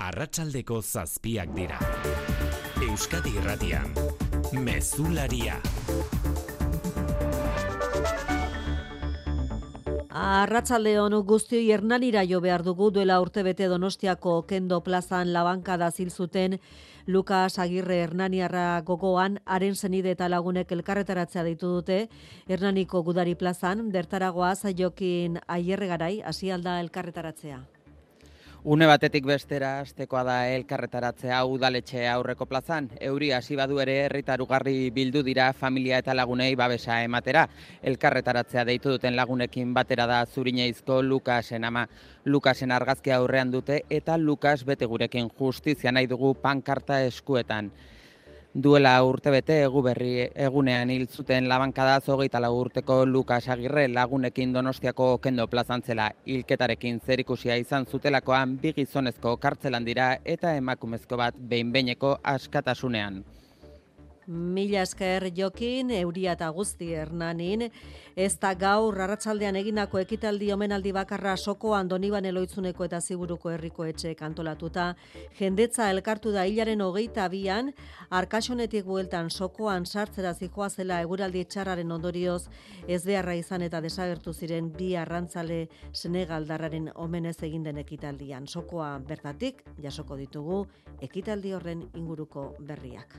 arratsaldeko zazpiak dira. Euskadi irratian, mezularia. Arratsalde honu guzti hernanira jo behar dugu duela urtebete Donostiako Kendo Plazan labankada zil zuten Lukas Agirre Hernaniarra gogoan haren zenide eta lagunek elkarretaratzea ditu dute Hernaniko Gudari Plazan bertaragoa Jokin Aierregarai hasi alda elkarretaratzea. Une batetik bestera astekoa da elkarretaratzea udaletxe aurreko plazan. Euri hasi badu ere herritar ugarri bildu dira familia eta lagunei babesa ematera. Elkarretaratzea deitu duten lagunekin batera da Zurineizko Lukasen ama. Lukasen argazkia aurrean dute eta Lukas bete gurekin justizia nahi dugu pankarta eskuetan. Duela urtebete egu berri egunean hil zuten labankada zogeita urteko Lukas Agirre lagunekin donostiako kendo plazantzela hilketarekin zerikusia izan zutelakoan bi gizonezko kartzelan dira eta emakumezko bat behin-beineko askatasunean. Mila esker jokin, euria eta guzti hernanin, ez da gaur arratsaldean egindako ekitaldi omenaldi bakarra soko andoniban eloitzuneko eta ziburuko herriko etxe kantolatuta, jendetza elkartu da hilaren hogeita abian, arkasonetik bueltan sokoan sartzera zikoa zela eguraldi txarraren ondorioz, ez beharra izan eta desagertu ziren bi arrantzale senegaldarraren omenez egin den ekitaldian. Sokoa bertatik, jasoko ditugu, ekitaldi horren inguruko berriak.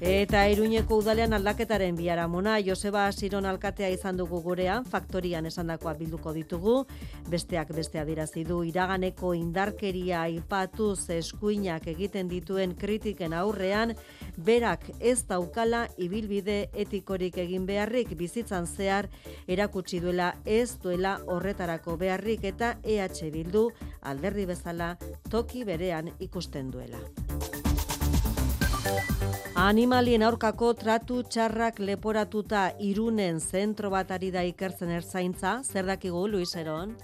Eta Iruñeko udalean aldaketaren biaramona Joseba Siron alkatea izan dugu gurean, faktorian esandakoa bilduko ditugu, besteak beste adirazi du iraganeko indarkeria aipatuz eskuinak egiten dituen kritiken aurrean, berak ez daukala ibilbide etikorik egin beharrik bizitzan zehar erakutsi duela ez duela horretarako beharrik eta EH bildu alderdi bezala toki berean ikusten duela. Animalien aurkako tratu txarrak leporatuta irunen zentro bat ari da ikertzen erzaintza, zer dakigu, Luis Eron?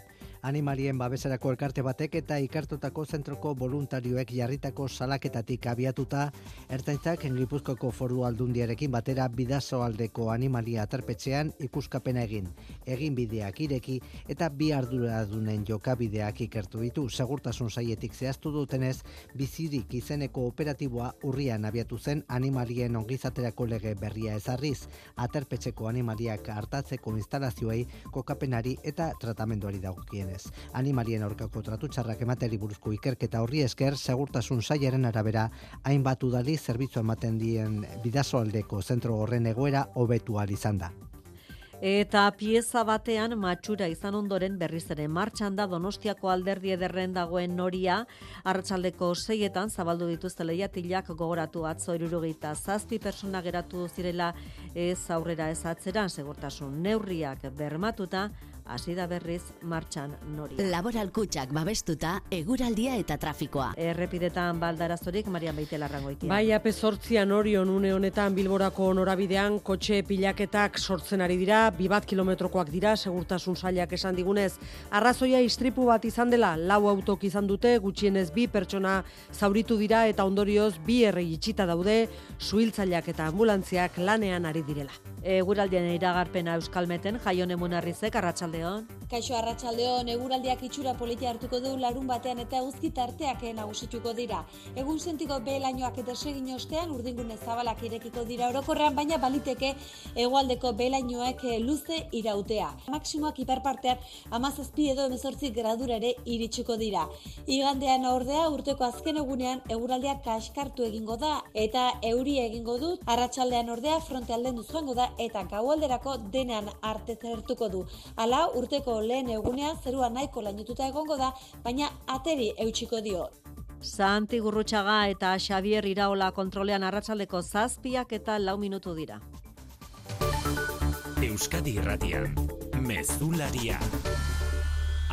Animalien babeserako elkarte batek eta ikartutako zentroko voluntarioek jarritako salaketatik abiatuta, ertaintzak Gipuzkoako foru aldundiarekin batera bidazoaldeko animalia aterpetxean ikuskapena egin, egin bideak ireki eta bi arduradunen jokabideak ikertu ditu. Segurtasun saietik zehaztu dutenez, bizirik izeneko operatiboa urrian abiatu zen animalien ongizaterako lege berria ezarriz, aterpetxeko animaliak hartatzeko instalazioei kokapenari eta tratamenduari dagokienez animalien aurkako tratu txarrak emateri buruzko ikerketa horri esker, segurtasun saiaren arabera, hainbat udali zerbitzu ematen dien bidazoaldeko zentro horren egoera hobetu izan da. Eta pieza batean matxura izan ondoren berriz ere martxan da Donostiako alderdi ederren dagoen noria arratsaldeko seietan zabaldu dituzte lehiatilak gogoratu atzo irurugeita zazpi persona geratu zirela ez aurrera ez atzeran segurtasun neurriak bermatuta hasi da berriz martxan nori. Laboral kutsak babestuta, eguraldia eta trafikoa. Errepidetan baldarazorik, Marian Beite larrangoitia. Bai, ape sortzian orion une honetan bilborako norabidean, kotxe pilaketak sortzen ari dira, bibat kilometrokoak dira, segurtasun sailak esan digunez. Arrazoia istripu bat izan dela, lau autok izan dute, gutxienez bi pertsona zauritu dira eta ondorioz bi errei itxita daude, suhiltzaileak eta ambulantziak lanean ari direla. Eguraldien iragarpena Euskalmeten, jaione munarrizek, arratsalde arratsaldeon. Kaixo arratsaldeon, eguraldiak itxura politia hartuko du larun batean eta uzki tarteak nagusituko dira. Egun sentiko belainoak eta ostean urdingune zabalak irekiko dira orokorrean, baina baliteke hegoaldeko belainoak luze irautea. Maksimoak iparpartean 17 edo 18 gradura ere iritsiko dira. Igandean ordea urteko azken egunean eguraldiak kaskartu egingo da eta euri egingo du. Arratsaldean ordea fronte alden duzuango da eta gaualderako denean arte zertuko du. Hala, urteko lehen egunea zerua nahiko lainututa egongo da, baina ateri eutxiko dio. Santi Gurrutxaga eta Xavier Iraola kontrolean arratsaldeko zazpiak eta lau minutu dira. Euskadi Irratian, Mezularia.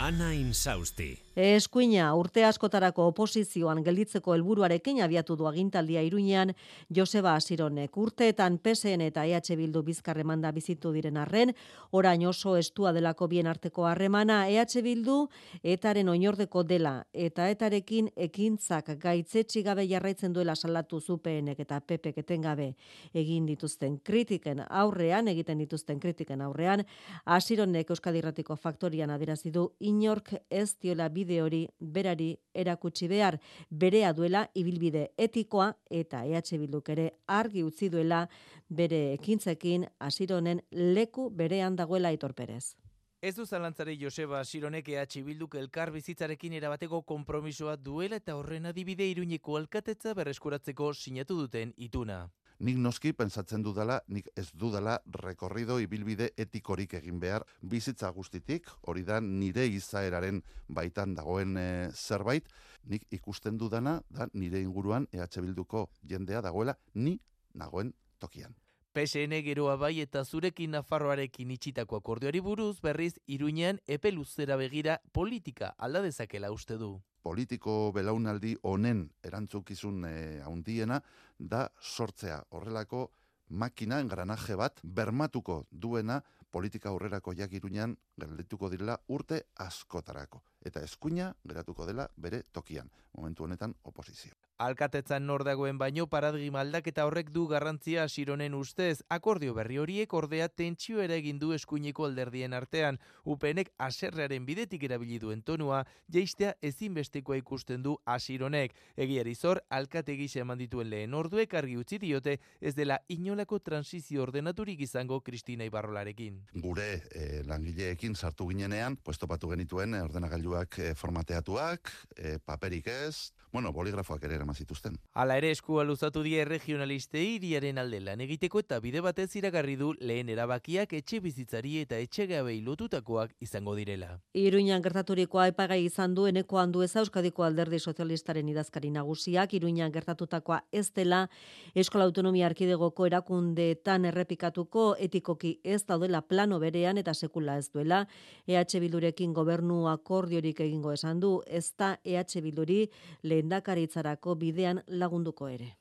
Ana Insausti. Eskuina urte askotarako oposizioan gelditzeko helburuarekin abiatu du agintaldia Iruinean Joseba Asironek urteetan PSN eta EH Bildu bizkarre manda bizitu diren arren, orain oso estua delako bien arteko harremana EH Bildu etaren oinordeko dela eta etarekin ekintzak gaitzetsi gabe jarraitzen duela salatu zupenek eta pepek etengabe egin dituzten kritiken aurrean, egiten dituzten kritiken aurrean, Asironek Euskadirratiko faktorian adirazi du inork ez diola bide hori berari erakutsi behar berea duela ibilbide etikoa eta EH Bilduk ere argi utzi duela bere ekintzekin asironen leku berean dagoela itorperez. Ez du zalantzari Joseba Sironek EH Bilduk elkar bizitzarekin erabateko konpromisoa duela eta horren adibide iruñeko alkatetza berreskuratzeko sinatu duten ituna. Nik noski pentsatzen dudala, nik ez dudala rekorrido ibilbide etikorik egin behar bizitza guztitik, hori da nire izaeraren baitan dagoen e, zerbait, nik ikusten dudana da nire inguruan EH Bilduko jendea dagoela ni nagoen tokian. PSN geroa bai eta zurekin Nafarroarekin itxitako akordioari buruz berriz Iruñean epe luzera begira politika alda dezakela uste du. Politiko belaunaldi honen erantzukizun e, handiena da sortzea. Horrelako makina engranaje bat bermatuko duena politika aurrerako jak Iruñean geldituko direla urte askotarako. Eta eskuina geratuko dela bere tokian, momentu honetan oposizio. Alkatetzan nor dagoen baino paradigma aldaketa horrek du garrantzia Sironen ustez, akordio berri horiek ordea tentsio ere egin du eskuineko alderdien artean, upenek aserrearen bidetik erabili duen tonua, jeistea ezinbestekoa ikusten du Asironek. Egiari zor, alkate gisa eman dituen lehen orduek argi utzi diote, ez dela inolako transizio ordenaturik izango Kristina Ibarrolarekin. Gure eh, langileekin sartu ginenean, pues topatu genituen ordenagailuak eh, formateatuak, eh, paperik ez, bueno, boligrafoak ere eraman zituzten. Hala ere eskua luzatu die regionalistei iriaren alde lan egiteko eta bide batez iragarri du lehen erabakiak etxe bizitzari eta etxe gabei lotutakoak izango direla. Iruñan gertaturikoa epagai izan du eneko handu ez Euskadiko alderdi sozialistaren idazkari nagusiak, Iruñan gertatutakoa ez dela Eskola Autonomia Arkidegoko erakundeetan errepikatuko etikoki ez daudela plano berean eta sekula ez duela, EH Bildurekin gobernu akordiorik egingo esan du, ez da EH Bilduri lehendakaritzarako bidean lagunduko ere.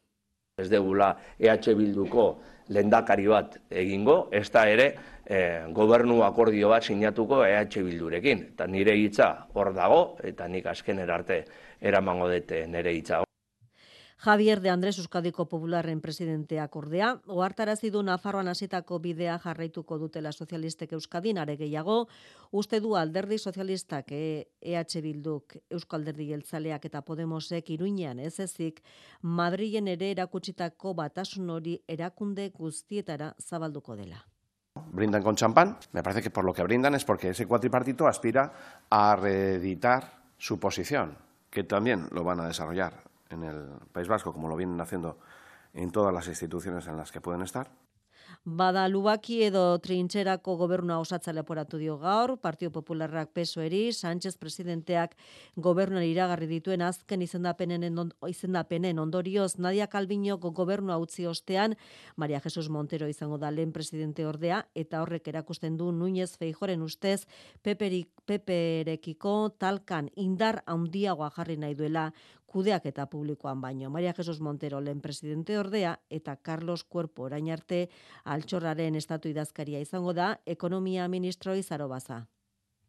Ez degula EH Bilduko lendakari bat egingo, ez da ere e, gobernu akordio bat sinatuko EH Bildurekin. Eta nire hitza hor dago, eta nik azken erarte eramango dute nire hitza Javier de Andrés Euskadiko Popularren presidenteak ordea, ohartarazi du Nafarroan hasitako bidea jarraituko dutela sozialistek Euskadin are gehiago, uste du alderdi sozialistak EH Bilduk, Euskal Alderdi Jeltzaleak eta Podemosek Iruinean ez ezik, Madrilen ere erakutsitako batasun hori erakunde guztietara zabalduko dela. Brindan con champán, me parece que por lo que brindan es porque ese cuatripartito aspira a reeditar su posición, que también lo van a desarrollar en el País Vasco, como lo vienen haciendo en todas las instituciones en las que pueden estar. Bada lubaki edo trintxerako gobernua osatza leporatu dio gaur, Partio Popularrak pesoeri, Sánchez presidenteak gobernuan iragarri dituen azken izendapenen, izendapenen ondorioz Nadia Calviño gobernua utzi ostean, Maria Jesus Montero izango da lehen presidente ordea, eta horrek erakusten du Núñez Feijoren ustez, peperik, peperekiko talkan indar handiagoa jarri nahi duela kudeak eta publikoan baino. Maria Jesus Montero lehen presidente ordea eta Carlos Cuerpo orain arte altxorraren estatu idazkaria izango da ekonomia ministro izaro baza.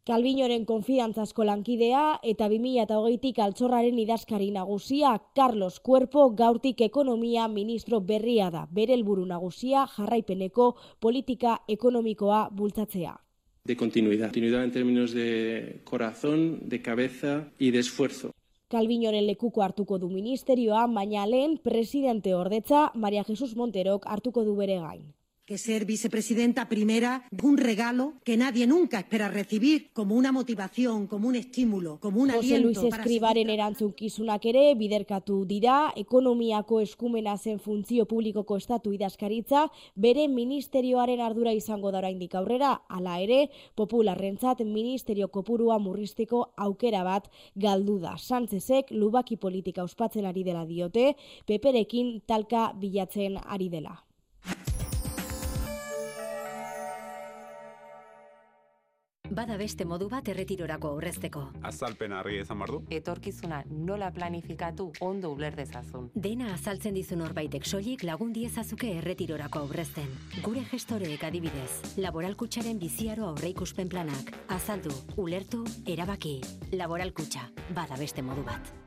Kalbinoren konfiantzazko lankidea eta 2008tik altxorraren idazkari nagusia Carlos Cuerpo gaurtik ekonomia ministro berria da. Bere helburu nagusia jarraipeneko politika ekonomikoa bultzatzea. De continuidad. Continuidad en términos de corazón, de cabeza y de esfuerzo. Kalbinoren lekuko hartuko du ministerioa, baina lehen presidente ordetza Maria Jesus Monterok hartuko du bere gain. Que ser vicepresidenta primera es un regalo que nadie nunca espera recibir como una motivación, como un estímulo, como un José aliento. Luis Escribaren erantzunkizunak ere biderkatu dira, ekonomiako eskumena zen funtzio publikoko estatu idazkaritza, bere ministerioaren ardura izango da oraindik aurrera, hala ere, popularrentzat ministerio kopurua murristeko aukera bat galdu da. Sánchezek lubaki politika ospatzen ari dela diote, peperekin talka bilatzen ari dela. Bada beste modu bat erretirorako aurrezteko. Azalpen harri ezan bardu. Etorkizuna nola planifikatu ondo uler dezazun. Dena azaltzen dizu norbaitek soilik lagun diezazuke erretirorako aurrezten. Gure gestoreek adibidez, laboralkutsaren biziaro aurreikuspen planak. Azaldu, ulertu, erabaki. Laboralkutxa, bada beste modu bat.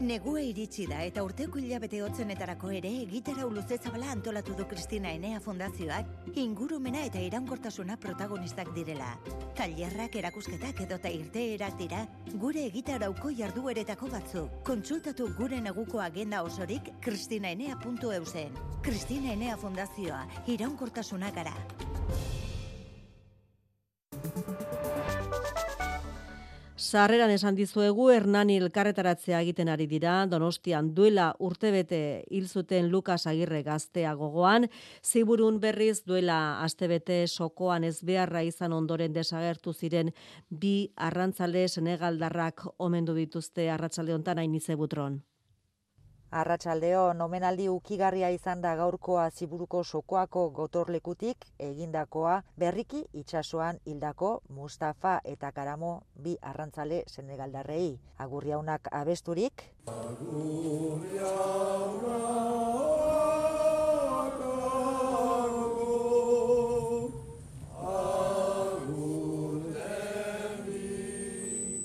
Negua iritsi da eta urteko hilabete hotzenetarako ere egitara luze zabala antolatu du Kristina Enea Fundazioak ingurumena eta iraunkortasuna protagonistak direla. Tailerrak erakusketak edota irteerak dira gure egitarauko jardueretako batzu. Kontsultatu gure neguko agenda osorik kristinaenea.eusen. Kristina Enea Fundazioa, iraunkortasuna gara. Sarreran esan dizuegu Hernani elkarretaratzea egiten ari dira, Donostian duela urtebete hil zuten Lukas Agirre gaztea gogoan, ziburun berriz duela astebete sokoan ez beharra izan ondoren desagertu ziren bi arrantzale senegaldarrak omendu dituzte arratsalde hontan ainize butron. Arratxaldeo, nomenaldi ukigarria izan da gaurkoa ziburuko sokoako gotorlekutik egindakoa berriki itsasoan hildako Mustafa eta Karamo bi arrantzale senegaldarrei. Agurriaunak abesturik.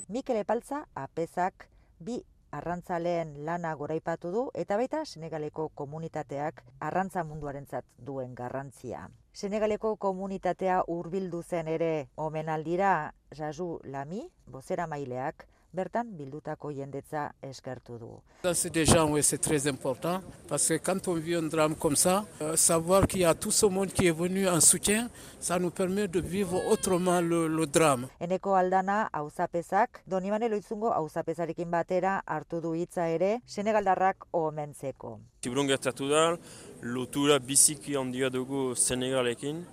Mikel Epaltza, apezak, bi arrantzaleen lana goraipatu du eta baita Senegaleko komunitateak arrantza munduarentzat duen garrantzia. Senegaleko komunitatea hurbildu zen ere omenaldira Jazu Lami, bozera maileak, bertan bildutako jendetza eskertu du. C'est des gens où c'est très important parce que quand on vit un drame comme ça, euh, savoir qu'il y a tout ce monde qui est venu en soutien, ça nous permet de vivre autrement le, le drame. Eneko aldana auzapezak, Donibane Loitzungo auzapezarekin batera hartu du hitza ere, Senegaldarrak omentzeko. Tiburun gertatu da, lotura biziki handia dugu Senegalekin,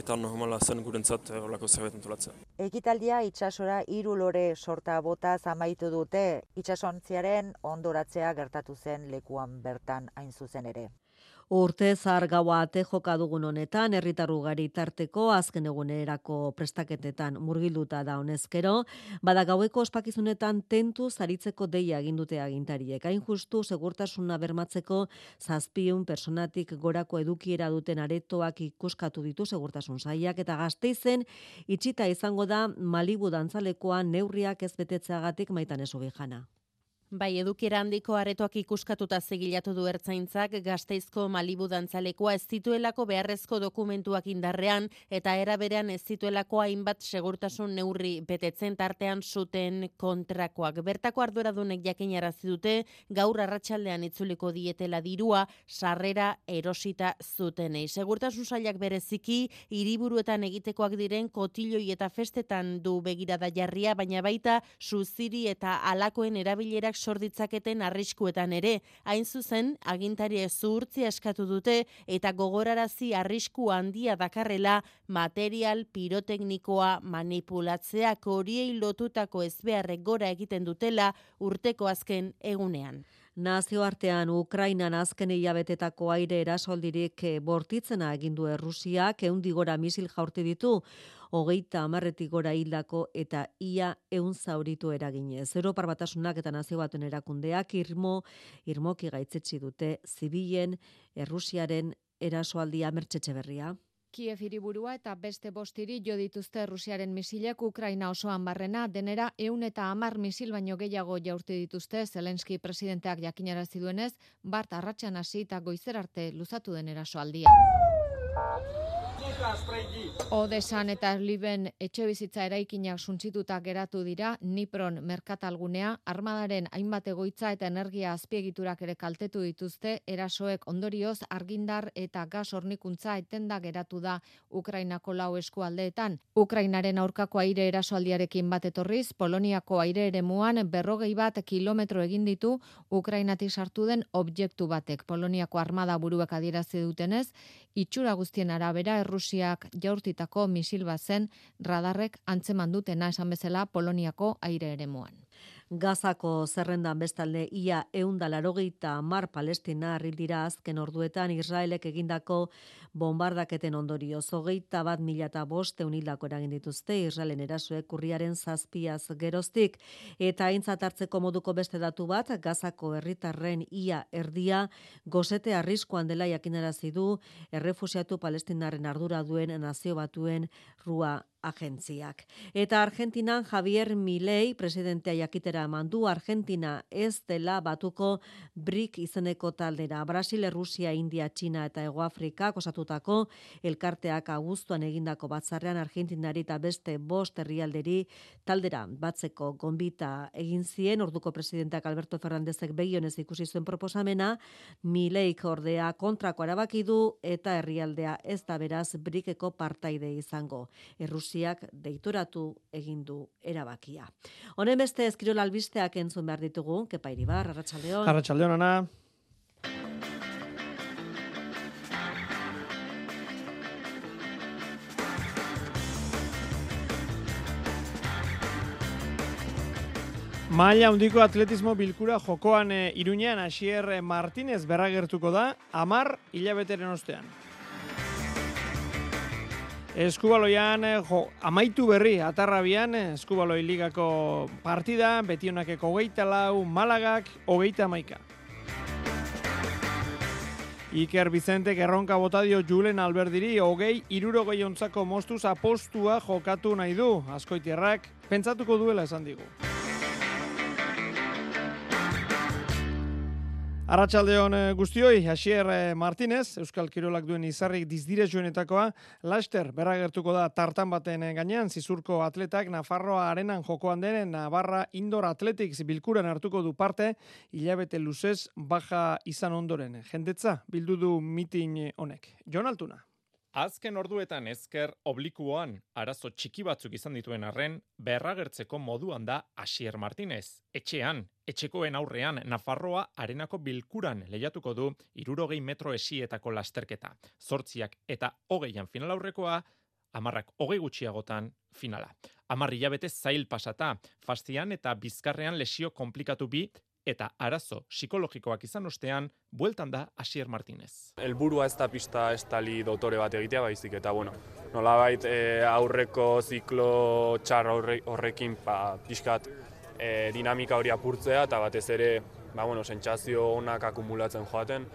eta normala zen gurentzat horlako zerbait antolatzea. Ekitaldia itsasora hiru lore sorta bota zamaitu dute itsasontziaren ondoratzea gertatu zen lekuan bertan hain zuzen ere. Urte zar gaua ate joka dugun honetan, herritarru gari tarteko azken egunerako prestaketetan murgilduta da honezkero, bada gaueko ospakizunetan tentu zaritzeko deia egindute agintariek. Hain justu segurtasuna bermatzeko zazpiun personatik gorako edukiera duten aretoak ikuskatu ditu segurtasun saiak eta gazteizen itxita izango da Malibu dantzalekoa neurriak ez betetzeagatik maitan jana. Bai, edukiera handiko aretoak ikuskatuta zegilatu du ertzaintzak gazteizko malibu dantzalekoa ez zituelako beharrezko dokumentuak indarrean eta eraberean ez zituelako hainbat segurtasun neurri betetzen tartean zuten kontrakoak. Bertako arduradunek jakin dute gaur arratsaldean itzuliko dietela dirua sarrera erosita zutenei. Segurtasun sailak bereziki hiriburuetan egitekoak diren kotiloi eta festetan du begirada jarria, baina baita suziri eta alakoen erabilerak sor ditzaketen arriskuetan ere. Hain zuzen, agintari zuhurtzia eskatu dute eta gogorarazi arrisku handia dakarrela material piroteknikoa manipulatzeak horiei lotutako ezbeharrek gora egiten dutela urteko azken egunean. Nazioartean Ukrainan azken hilabetetako aire erasoldirik eh, bortitzena egindu Errusiak eundigora misil jaurti ditu hogeita amarretik gora hildako eta ia eun zauritu eraginez. Europar batasunak eta nazio batuen erakundeak irmo, irmoki gaitzetsi dute zibilen Errusiaren erasoaldia mertxetxe berria. Kiev hiriburua eta beste bostiri jo dituzte Rusiaren misilek Ukraina osoan barrena, denera eun eta amar misil baino gehiago jaurti dituzte Zelenski presidenteak jakinarazi duenez, bart arratsan hasi eta goizer arte luzatu den erasoaldia. Odesan eta Liben etxe bizitza eraikinak suntzituta geratu dira, Nipron merkatalgunea, armadaren hainbat egoitza eta energia azpiegiturak ere kaltetu dituzte, erasoek ondorioz argindar eta gas hornikuntza etenda geratu da Ukrainako lau eskualdeetan. Ukrainaren aurkako aire erasoaldiarekin bat etorriz, Poloniako aire ere muan berrogei bat kilometro egin ditu Ukrainatik sartu den objektu batek. Poloniako armada buruak adierazi dutenez, itxura guztien arabera Errusiak jaurtitako misil bazen radarrek antzeman dutena esan bezala Poloniako aire eremuan. Gazako zerrendan bestalde ia eundalarogeita mar palestina dira azken orduetan Israelek egindako bombardaketen ondorio. Zogeita bat mila eta bost eunildako eragin dituzte Israelen erasoek urriaren zazpiaz geroztik. Eta aintzat hartzeko moduko beste datu bat, Gazako herritarren ia erdia gozete arriskoan dela jakinarazi du errefusiatu palestinaren ardura duen nazio batuen rua agentziak. Eta Argentinan Javier Milei presidentea jakitera mandu Argentina ez dela batuko BRIC izeneko taldera. Brasil, Rusia, India, China eta Egoafrika osatutako elkarteak aguztuan egindako batzarrean Argentinari eta beste bost herrialderi taldera batzeko gonbita egin zien orduko presidenteak Alberto Fernandezek begionez ikusi zuen proposamena, Mileik ordea kontrako erabaki du eta herrialdea ez da beraz brikeko partaide izango. Errusiak deitoratu egin du erabakia. Honen beste eskirol albisteak entzun behar ditugu, kepairi bar, Arratxaldeon. Arratxaldeon, ana. Maila handiko atletismo bilkura jokoan e, Iruñean Asier Martinez berragertuko da amar hilabeteren ostean. Eskubaloian eh, jo, amaitu berri atarrabian Eskubaloi ligako partida, betionakeko hogeita lau, Malagak hogeita maika. Iker Vicente Gerronka botadio Julen Alberdiri hogei irurogei ontzako mostuz apostua jokatu nahi du. Azkoitierrak pentsatuko duela esan digu. Arratxaldeon eh, guztioi, Hasier eh, Martinez, Euskal Kirolak duen izarrik dizdire joenetakoa, Laster, berragertuko da tartan baten eh, gainean, zizurko atletak, Nafarroa arenan jokoan denen, Navarra Indoor Athletics bilkuran hartuko du parte, hilabete luzez baja izan ondoren. Jendetza, bildu du mitin honek. Jon Altuna. Azken orduetan ezker oblikuan arazo txiki batzuk izan dituen arren, berragertzeko moduan da Asier Martinez. Etxean, etxekoen aurrean Nafarroa arenako bilkuran lehiatuko du irurogei metro esietako lasterketa. Zortziak eta hogeian final aurrekoa, amarrak hogei gutxiagotan finala. Amarri jabete zail pasata, fastian eta bizkarrean lesio komplikatu bi eta arazo psikologikoak izan ostean, bueltan da Asier Martinez. Elburua ez da pista estali dotore bat egitea baizik, eta bueno, nolabait e, aurreko ziklo txar horrekin pa, ba, pixkat e, dinamika hori apurtzea, eta batez ere, ba, bueno, sentsazio onak akumulatzen joaten,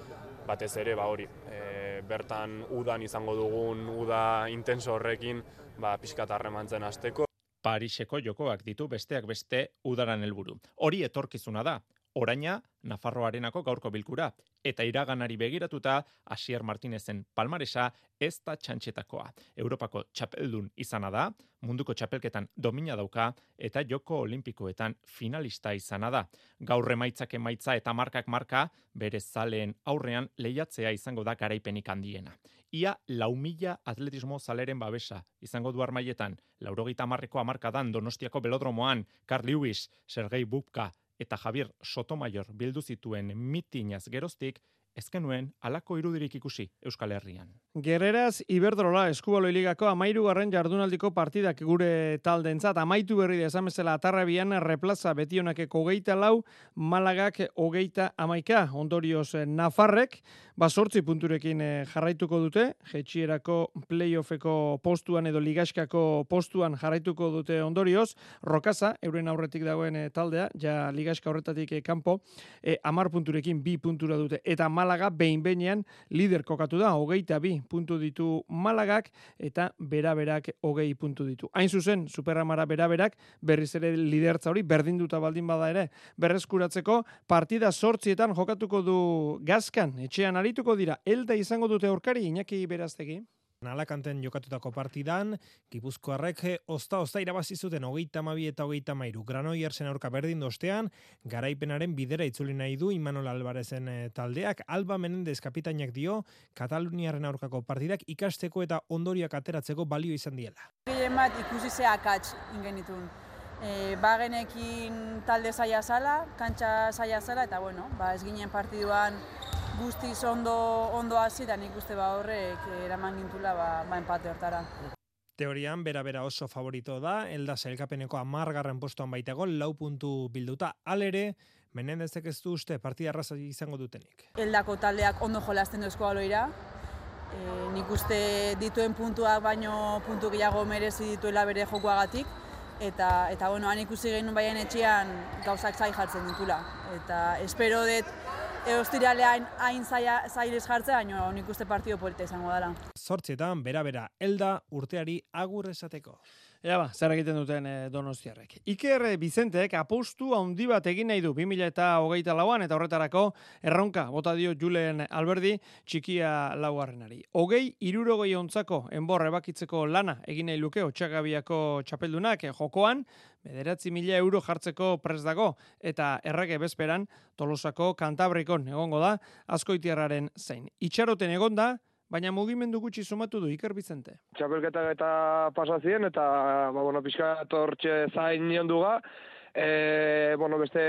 batez ere, ba, hori, e, bertan udan izango dugun, uda intenso horrekin, ba, pixkat harremantzen hasteko. Pariseko jokoak ditu besteak beste udaran helburu. Hori etorkizuna da, oraina Nafarroarenako gaurko bilkura eta iraganari begiratuta Asier Martinezen palmaresa ez da txantxetakoa. Europako txapeldun izana da, munduko txapelketan domina dauka eta joko olimpikoetan finalista izana da. Gaur emaitzak emaitza eta markak marka bere zaleen aurrean lehiatzea izango da garaipenik handiena. Ia lau mila atletismo zaleren babesa izango du armaietan, laurogita marreko amarkadan donostiako belodromoan, Carl Lewis, Sergei Bubka, eta Javier Sotomayor bildu zituen mitinaz geroztik, ezkenuen alako irudirik ikusi Euskal Herrian. Gerreraz, Iberdrola eskubaloi ligako amairu garren jardunaldiko partidak gure taldentzat amaitu berri da esan bezala atarrabian replaza betionakeko hogeita lau, malagak hogeita amaika, ondorioz eh, Nafarrek, basortzi punturekin eh, jarraituko dute, jetxierako playoffeko postuan edo ligaskako postuan jarraituko dute ondorioz, rokaza, euren aurretik dagoen eh, taldea, ja ligaska horretatik kanpo, e, amar punturekin bi puntura dute, eta malaga behin behinean lider kokatu da, hogeita bi puntu ditu malagak, eta beraberak hogei puntu ditu. Hain zuzen, superamara beraberak, berriz ere lidertza hori, berdinduta baldin bada ere, berreskuratzeko, partida sortzietan jokatuko du gazkan, etxean ari arituko dira, elda izango dute aurkari Iñaki Beraztegi. Nalakanten jokatutako partidan, Gipuzkoarrek osta-osta irabazi zuten hogeita mabi eta hogeita mairu. Granoi ersen aurka berdin dostean, garaipenaren bidera itzuli nahi du Imanol Albarezen eh, taldeak. Alba Menendez kapitainak dio, Kataluniaren aurkako partidak ikasteko eta ondoriak ateratzeko balio izan diela. Gehien bat ikusi zeakatz ingenitun. E, bagenekin talde zaila zala, kantxa zaila zala, eta bueno, ba, ez ginen partiduan guztiz ondo, ondo hasi da nik uste ba horrek eraman gintula ba, ba empate hortara. Teorian, bera-bera oso favorito da, elda zailkapeneko amargarren postuan baitago, lau puntu bilduta. Alere, Menendezek ez du uste partida arraza izango dutenik. Eldako taldeak ondo jolazten duzko aloira. E, nik uste dituen puntuak baino puntu gehiago merezi dituela bere jokoagatik. Eta, eta bueno, han ikusi genuen baien etxean gauzak zai jartzen ditula. Eta espero dut Eostiralean hain zailez jartzea, baina nik uste partio polita izango dela. Zortzietan, bera-bera, elda urteari agur esateko. Ea ba, zer egiten duten e, donostiarrek. Iker Bizentek apostu handi bat egin nahi du 2000 eta hogeita lauan eta horretarako erronka bota dio Julen Alberdi txikia laugarrenari. Hogei irurogei ontzako enbor ebakitzeko lana egin nahi luke otxagabiako txapeldunak jokoan, bederatzi mila euro jartzeko pres dago eta errege bezperan tolosako kantabrikon egongo da askoitiarraren zein. Itxaroten egonda, baina mugimendu gutxi sumatu du Iker Bizente. Txapelketa eta pasazien eta ba, bueno, pixka tortxe zain nion duga. E, bueno, beste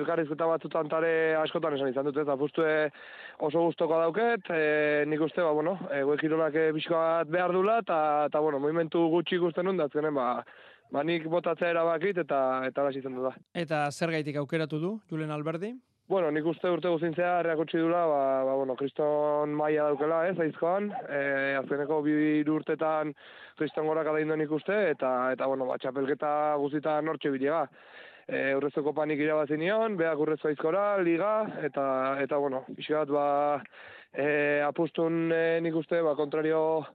elkarrizketa batzutan tare askotan esan izan dut, eta puztue oso guztoko dauket, e, nik uste, ba, bueno, e, goekirolak bat behar dula, eta, bueno, movimentu gutxi ikusten nun, datzenen, ba, ba, nik botatzea erabakit, eta, eta lasitzen du da. Eta zer gaitik aukeratu du, Julen Alberdi? Bueno, nik uste urte guzintzea reakotxi dula, ba, ba, bueno, kriston maia daukela, ez, aizkoan, e, azkeneko bi urtetan kriston gora kada nik uste, eta, eta bueno, ba, txapelketa guzita nortxe bilega. E, urrezko panik irabazi nion, behak urrezko aizkora, liga, eta, eta bueno, pixkat, ba, e, apustun e, nik uste, ba, kontrario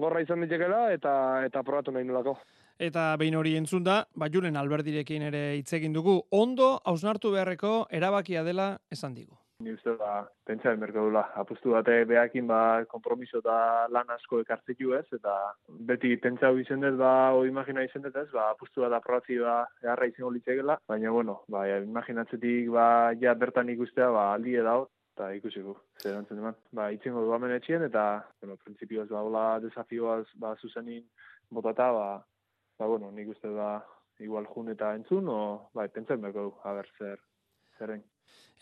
gorra izan ditekela, eta, eta probatu nahi nulako. Eta behin hori entzun da, ba Julen Alberdirekin ere hitz egin dugu, ondo hausnartu beharreko erabakia dela esan digu. Ni uste da, pentsa merko dula, apustu bate behakin ba, kompromiso eta lan asko ekartzetu ez, eta beti pentsa hau izen dut, ba, o imagina izen dut ez, ba, apustu bat aprobazio ba, eharra izango litzekela, baina, bueno, ba, imaginatzetik, ba, ja bertan ikustea, ba, aldi edao, eta ikusiko, zer antzen eman. Ba, itzengo du etxien, eta, bueno, prinsipioz, ba, hola desafioaz, ba, zuzenin botata, ba, ba, bueno, nik uste da igual jun eta entzun, o, ba, pentsen beko, haber, zer, zeren.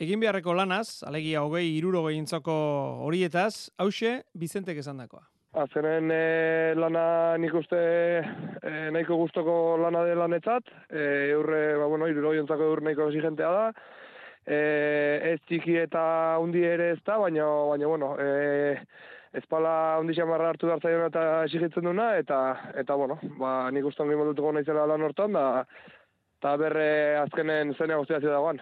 Egin beharreko lanaz, alegia hogei iruro gehientzako horietaz, hause, Bizentek esan dakoa. Azenen e, lana nik uste e, nahiko gustoko lana de lanetzat, e, eurre, ba, bueno, iruro gehientzako eur nahiko exigentea da, e, ez txiki eta undi ere ez da, baina, baina, bueno, e, espala ondi xamarra hartu dartzaion eta esigitzen duna, eta, eta bueno, ba, nik uste ongi modutuko naizela lan hortan, da, eta berre azkenen zen negoziazio dagoan.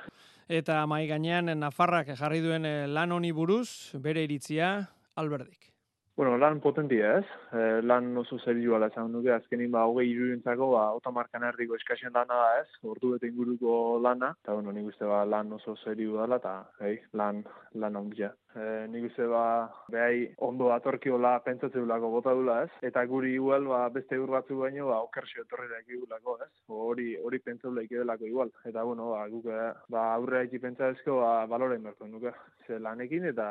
Eta mai gainean Nafarrak jarri duen eh, lan honi buruz, bere iritzia, alberdik. Bueno, lan potentia ez, e, lan oso zerioa ala esan duke, azkenin ba, hogei irudientzako, ba, otamarkan herriko eskasien lana da ez, ordu eta inguruko lana, eta bueno, nik uste ba, lan oso zerio dela, eta hey, lan, lan ondia. E, nik uste ba, behai ondo atorkiola pentsatzeulako bota dula ez, eta guri igual, ba, beste ur batzu baino, ba, okersio etorri egulako ez, hori hori pentsaula ikidelako igual, eta bueno, ba, guk, eh, ba, aurre haiti pentsatzeko, ba, baloren bertu nuke, ze lanekin eta,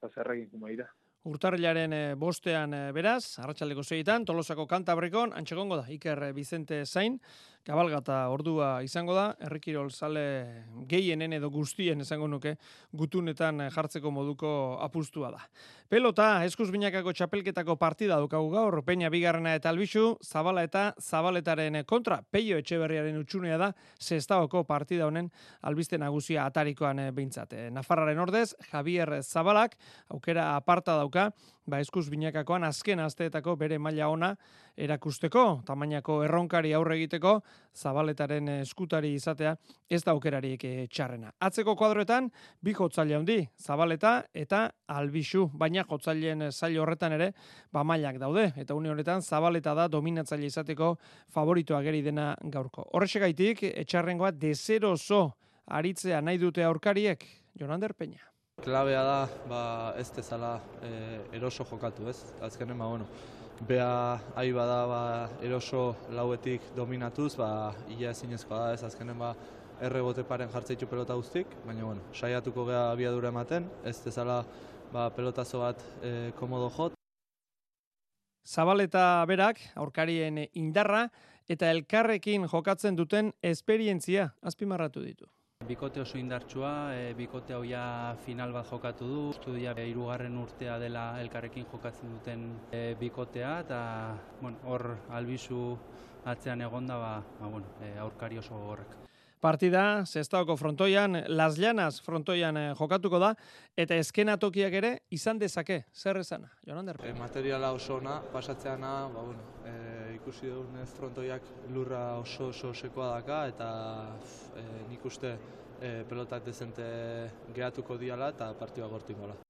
eta zerrekin kumaira. Urtarrilaren eh, bostean eh, beraz, arratsaldeko zeitan, tolosako kantabrikon, antxegongo da, Iker Bizente Zain, Kabalgata ordua izango da, errikirol sale gehienen edo guztien esango nuke gutunetan jartzeko moduko apustua da. Pelota, eskuz binakako txapelketako partida dukagu gaur, peina bigarrena eta albisu, zabala eta zabaletaren kontra, peio etxeberriaren utxunea da, zestaoko partida honen albiste nagusia atarikoan behintzat. Nafarraren ordez, Javier Zabalak, aukera aparta dauka, ba eskuz binakakoan azken asteetako bere maila ona erakusteko, tamainako erronkari aurre egiteko, zabaletaren eskutari izatea ez da aukerarik eh, txarrena. Atzeko kuadroetan, bi jotzaile handi, zabaleta eta albixu, baina jotzaileen zailo horretan ere, ba mailak daude, eta une honetan zabaleta da dominatzaile izateko favoritoa geri dena gaurko. Horrexegaitik, etxarrengoa dezeroso aritzea nahi dute aurkariek, Jonander Peña. Klabea da, ba, ez tezala e, eroso jokatu, ez? Azkenen, ba, bueno, bea ahi bada ba, eroso lauetik dominatuz, ba, ia ezinezkoa da, ez? Azkenen, ba, erre bote paren jartzeitu pelota guztik, baina, bueno, saiatuko gea abiadura ematen, ez tezala ba, pelotazo bat e, komodo jot. Zabaleta berak, aurkarien indarra, eta elkarrekin jokatzen duten esperientzia azpimarratu ditu. Bikote oso indartsua, e, bikote hau ja final bat jokatu du, estudia e, irugarren urtea dela elkarrekin jokatzen duten e, bikotea, eta bueno, hor albizu atzean egonda, ba, ba, bueno, e, aurkari oso horrek partida, zestaoko frontoian, Las Llanas frontoian eh, jokatuko da, eta eskenatokiak ere izan dezake, zer esana, Jonander? E, materiala oso ona, pasatzeana, ba, bueno, e, ikusi dugun frontoiak lurra oso oso sekoa daka, eta e, nik uste e, pelotak dezente gehatuko diala eta partioa gortin gola.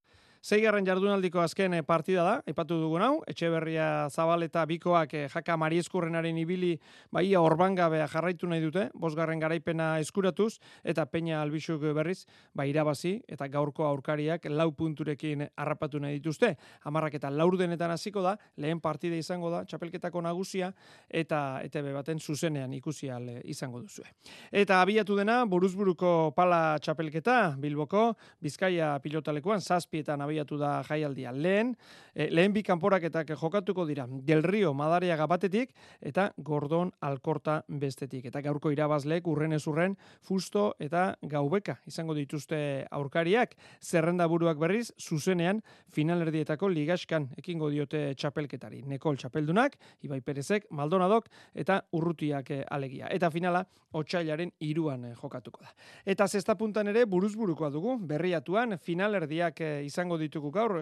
Zeigarren jardunaldiko azken eh, partida da, aipatu dugun hau, Etxeberria Zabal eta Bikoak eh, jaka Marieskurrenaren ibili baia orbangabea jarraitu nahi dute, bosgarren garaipena eskuratuz, eta Peña Albixuk berriz, ba irabazi, eta gaurko aurkariak lau punturekin harrapatu nahi dituzte. Hamarrak eta laurdenetan hasiko da, lehen partida izango da, txapelketako nagusia, eta ETB baten zuzenean ikusi izango duzue. Eta abiatu dena, buruzburuko pala txapelketa, Bilboko, Bizkaia pilotalekuan, zazpietan abiatu da jaialdia. Lehen, e, lehen bi kanporaketak jokatuko dira, Del Rio Madariaga batetik, eta Gordon Alkorta bestetik. Eta gaurko irabazleek urren ez urren, fusto eta gaubeka izango dituzte aurkariak, zerrenda buruak berriz, zuzenean, finalerdietako ligaskan ekingo diote txapelketari. Nekol txapeldunak, Ibai Perezek, Maldonadok, eta urrutiak eh, alegia. Eta finala, otxailaren iruan eh, jokatuko da. Eta zesta puntan ere buruzburukoa dugu, berriatuan, finalerdiak izango ditugu gaur,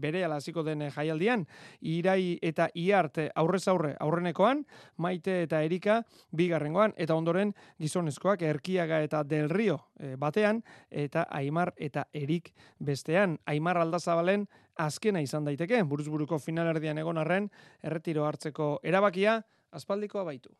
bere alaziko den jaialdian, irai eta iart aurrez aurre aurrenekoan, maite eta erika bigarrengoan, eta ondoren gizonezkoak erkiaga eta del rio batean, eta aimar eta erik bestean. Aimar aldazabalen azkena izan daiteke, buruzburuko finalerdian egon arren, erretiro hartzeko erabakia, aspaldikoa baitu.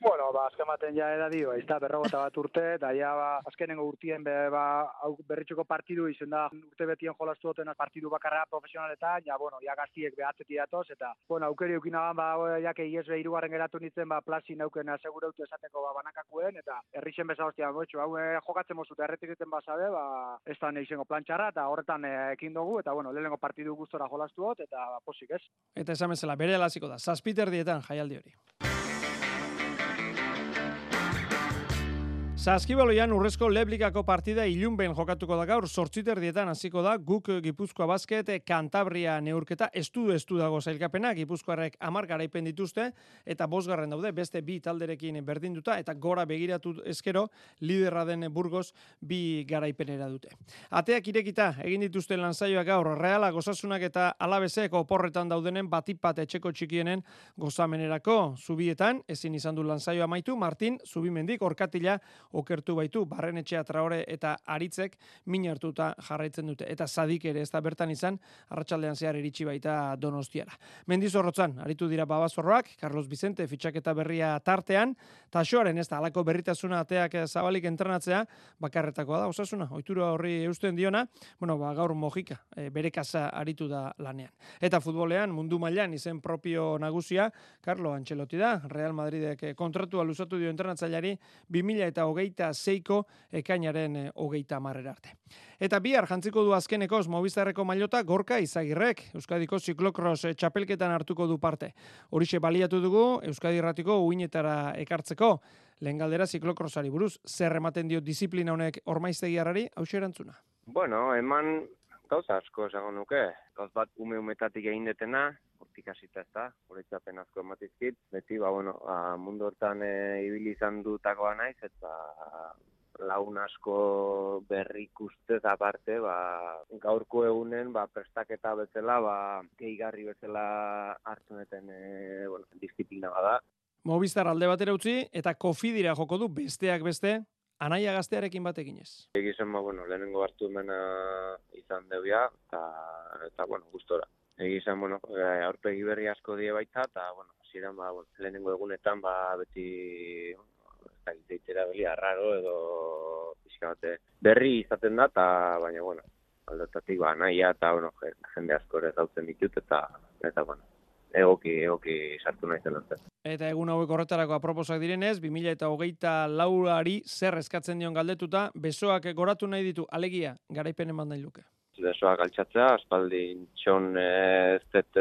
Bueno, ba, azken ja edadi, ba, izta berrogota bat urte, eta ja, ba, azkenengo urtien, be, ba, hau berritxuko partidu izen da, urte betien jolastu dutena partidu bakarra profesionaletan, ja, bueno, ja gaztiek behatzeti datoz, eta, bueno, aukeri ukinagan, ba, ja, que IES behirugarren geratu nintzen, ba, plasi nauken asegurautu esateko, ba, banakakuen, eta herrixen beza hostia, botxu, hau, e, jokatzen mozu, erretik egiten basabe, ba, ez da neixengo plantxarra, eta horretan e, ekin dugu, eta, bueno, lehenengo partidu gustora jolastu dut, eta, ba, posik, ez? Eta esan bezala, bere alaziko da, zazpiter dietan, jaialdi hori. Saskibaloian urrezko leblikako partida ilunben jokatuko da gaur, sortziter dietan hasiko da, guk Gipuzkoa basket, Kantabria neurketa, estu estu dago zailkapena, Gipuzkoarrek amar garaipen dituzte, eta bosgarren daude, beste bi talderekin berdinduta, eta gora begiratu ezkero, liderra den burgos bi garaipenera dute. Ateak irekita, egin dituzte lanzaioak gaur, reala gozasunak eta alabezeko oporretan daudenen batipat etxeko txikienen gozamenerako, zubietan, ezin izan du lanzaioa maitu, Martin, zubimendik, orkatila, okertu baitu, barren etxea traore eta aritzek min hartuta jarraitzen dute. Eta sadik ere ez da bertan izan, arratsaldean zehar iritsi baita donostiara. Mendizorrotzan, aritu dira babazorroak, Carlos Vicente fitxaketa berria tartean, tasoaren ez da alako berritasuna ateak zabalik entrenatzea, bakarretakoa da, osasuna, oitura horri eusten diona, bueno, ba, gaur mojika, e, bere kasa aritu da lanean. Eta futbolean, mundu mailan izen propio nagusia, Carlo Ancelotti da, Real Madridek kontratua luzatu dio entrenatzaileari 2000 eta hogeita zeiko ekainaren eh, hogeita marrer arte. Eta bihar jantziko du azkenekoz Movistarreko mailota gorka izagirrek, Euskadiko ziklokros eh, txapelketan hartuko du parte. Horixe baliatu dugu Euskadi Erratiko uinetara ekartzeko, lehen galdera ziklokrosari buruz, zer ematen dio disiplina honek ormaiztegiarari, hau erantzuna. Bueno, eman gauza asko esango nuke. Gauz bat ume umetatik egin detena, hortik hasita ez da, horretzapen asko ematizkit. Beti, ba, bueno, a, ba, mundu hortan e, ibili izan dutakoa naiz, eta laun asko berrik ustez aparte, ba, gaurko egunen, ba, prestaketa bezala, ba, gehigarri bezala hartu neten, e, bueno, disiplina bada. Movistar alde batera utzi, eta kofidira joko du besteak beste, anaia gaztearekin batekin ez. Egizan, ba, bueno, lehenengo hartu mena izan deuia, eta, eta bueno, gustora. Egizan, bueno, eh, aurpegi berri asko die baita, eta, bueno, ziren, ba, bueno, lehenengo egunetan, ba, beti, ez da, gitzeitera beli, arraro, edo, pixka bate, berri izaten da, eta, baina, bueno, aldatatik, ba, naia, eta, bueno, jende asko ere zautzen ditut, eta, eta, bueno, egoki, egoki sartu nahi zen Eta egun hauek horretarako aproposak direnez, 2000 eta hogeita laurari zer eskatzen dion galdetuta, besoak goratu nahi ditu, alegia, garaipen eman nahi luke. Besoak altxatzea, aspaldin txon ez dut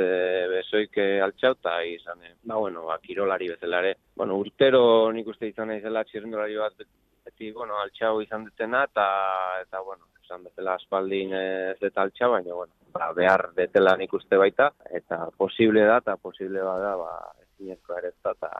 besoik altxau, eta izan, ba, bueno, ba, kirolari bezalare. Bueno, urtero nik uste izan nahi zela txirrendolari bat, beti, bueno, altxau izan dutena, eta, eta, bueno, izan bezala aspaldin ez dut altxa, baina, bueno, ba, behar detela nik uste baita, eta posible da, eta posible bada, ba, ezinezko ere eta,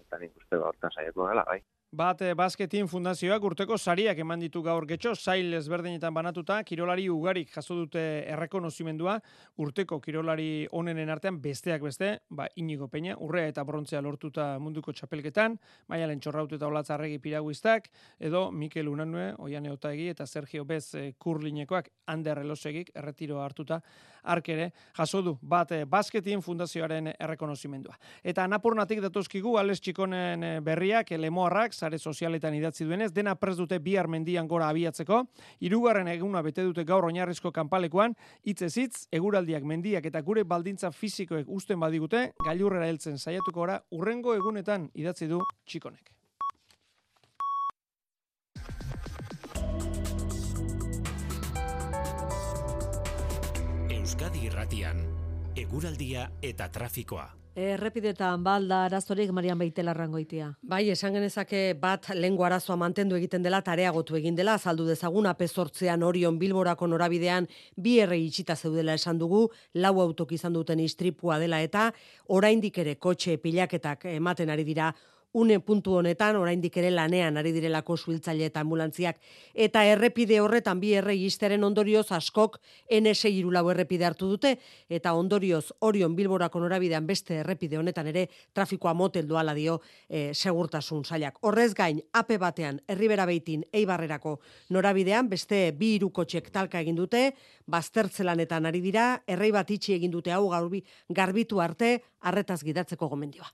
eta nik uste ba, hortan saiako gala, bai. Bat eh, basketin fundazioak urteko sariak eman ditu gaur getxo, zail ezberdinetan banatuta, kirolari ugarik jaso dute errekonozimendua, urteko kirolari onenen artean besteak beste, ba, inigo peña, urrea eta brontzea lortuta munduko txapelketan, maialen txorrautu eta olatzarregi piraguistak, edo Mikel Unanue, Oiane Otaegi eta Sergio Bez eh, kurlinekoak, Ander Elosegik, erretiro hartuta, arkere, jaso du, bat eh, basketin fundazioaren errekonozimendua. Eta anapurnatik datuzkigu, ales txikonen eh, berriak, lemoarrak, sare sozialetan idatzi duenez, dena prez dute bihar mendian gora abiatzeko, hirugarren eguna bete dute gaur oinarrizko kanpalekoan, hitzez hitz, eguraldiak mendiak eta gure baldintza fisikoek usten badigute, gailurrera heltzen saiatuko ora, urrengo egunetan idatzi du txikonek. Euskadi Irratian, eguraldia eta trafikoa. Errepidetan balda arazorik Marian Beitela rangoitia. Bai, esan genezake bat lengo arazoa mantendu egiten dela, tareagotu egin dela, azaldu dezaguna pezortzean orion bilborako norabidean bi erre itxita zeudela esan dugu, lau autok izan duten istripua dela eta oraindik ere kotxe pilaketak ematen ari dira une puntu honetan oraindik ere lanean ari direlako suhiltzaile eta ambulantziak eta errepide horretan bi errei isteren ondorioz askok N6 irulau errepide hartu dute eta ondorioz Orion Bilborako norabidean beste errepide honetan ere trafikoa motel doala dio e, segurtasun sailak. Horrez gain ape batean Herribera Beitin Eibarrerako norabidean beste bi irukotxek talka egin dute, baztertzelanetan ari dira, errei bat itxi egin dute hau garbi, garbitu arte arretaz gidatzeko gomendioa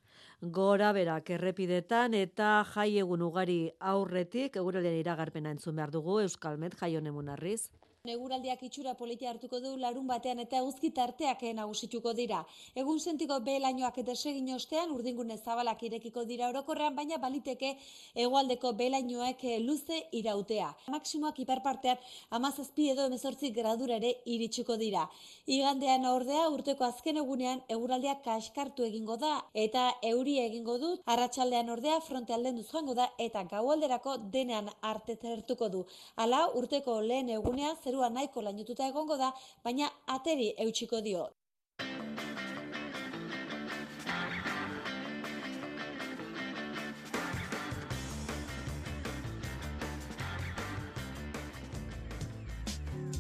gora berak errepidetan eta jai egun ugari aurretik eguraldian iragarpena entzun behar dugu Euskalmet jai honemun arriz. Eguraldiak itxura politia hartuko du larun batean eta eguzki tarteak nagusituko dira. Egun sentiko belainoak eta segin ostean urdingune zabalak irekiko dira orokorrean, baina baliteke egualdeko belainoak luze irautea. Maksimoak iparpartean amazazpi edo emezortzi gradura ere iritsiko dira. Igandean ordea urteko azken egunean eguraldiak kaskartu egingo da eta euri egingo dut, arratsaldean ordea fronte alden joango da eta gaualderako denean arte zertuko du. Hala urteko lehen egunea zer zerua nahiko lainututa egongo da, baina ateri eutxiko dio.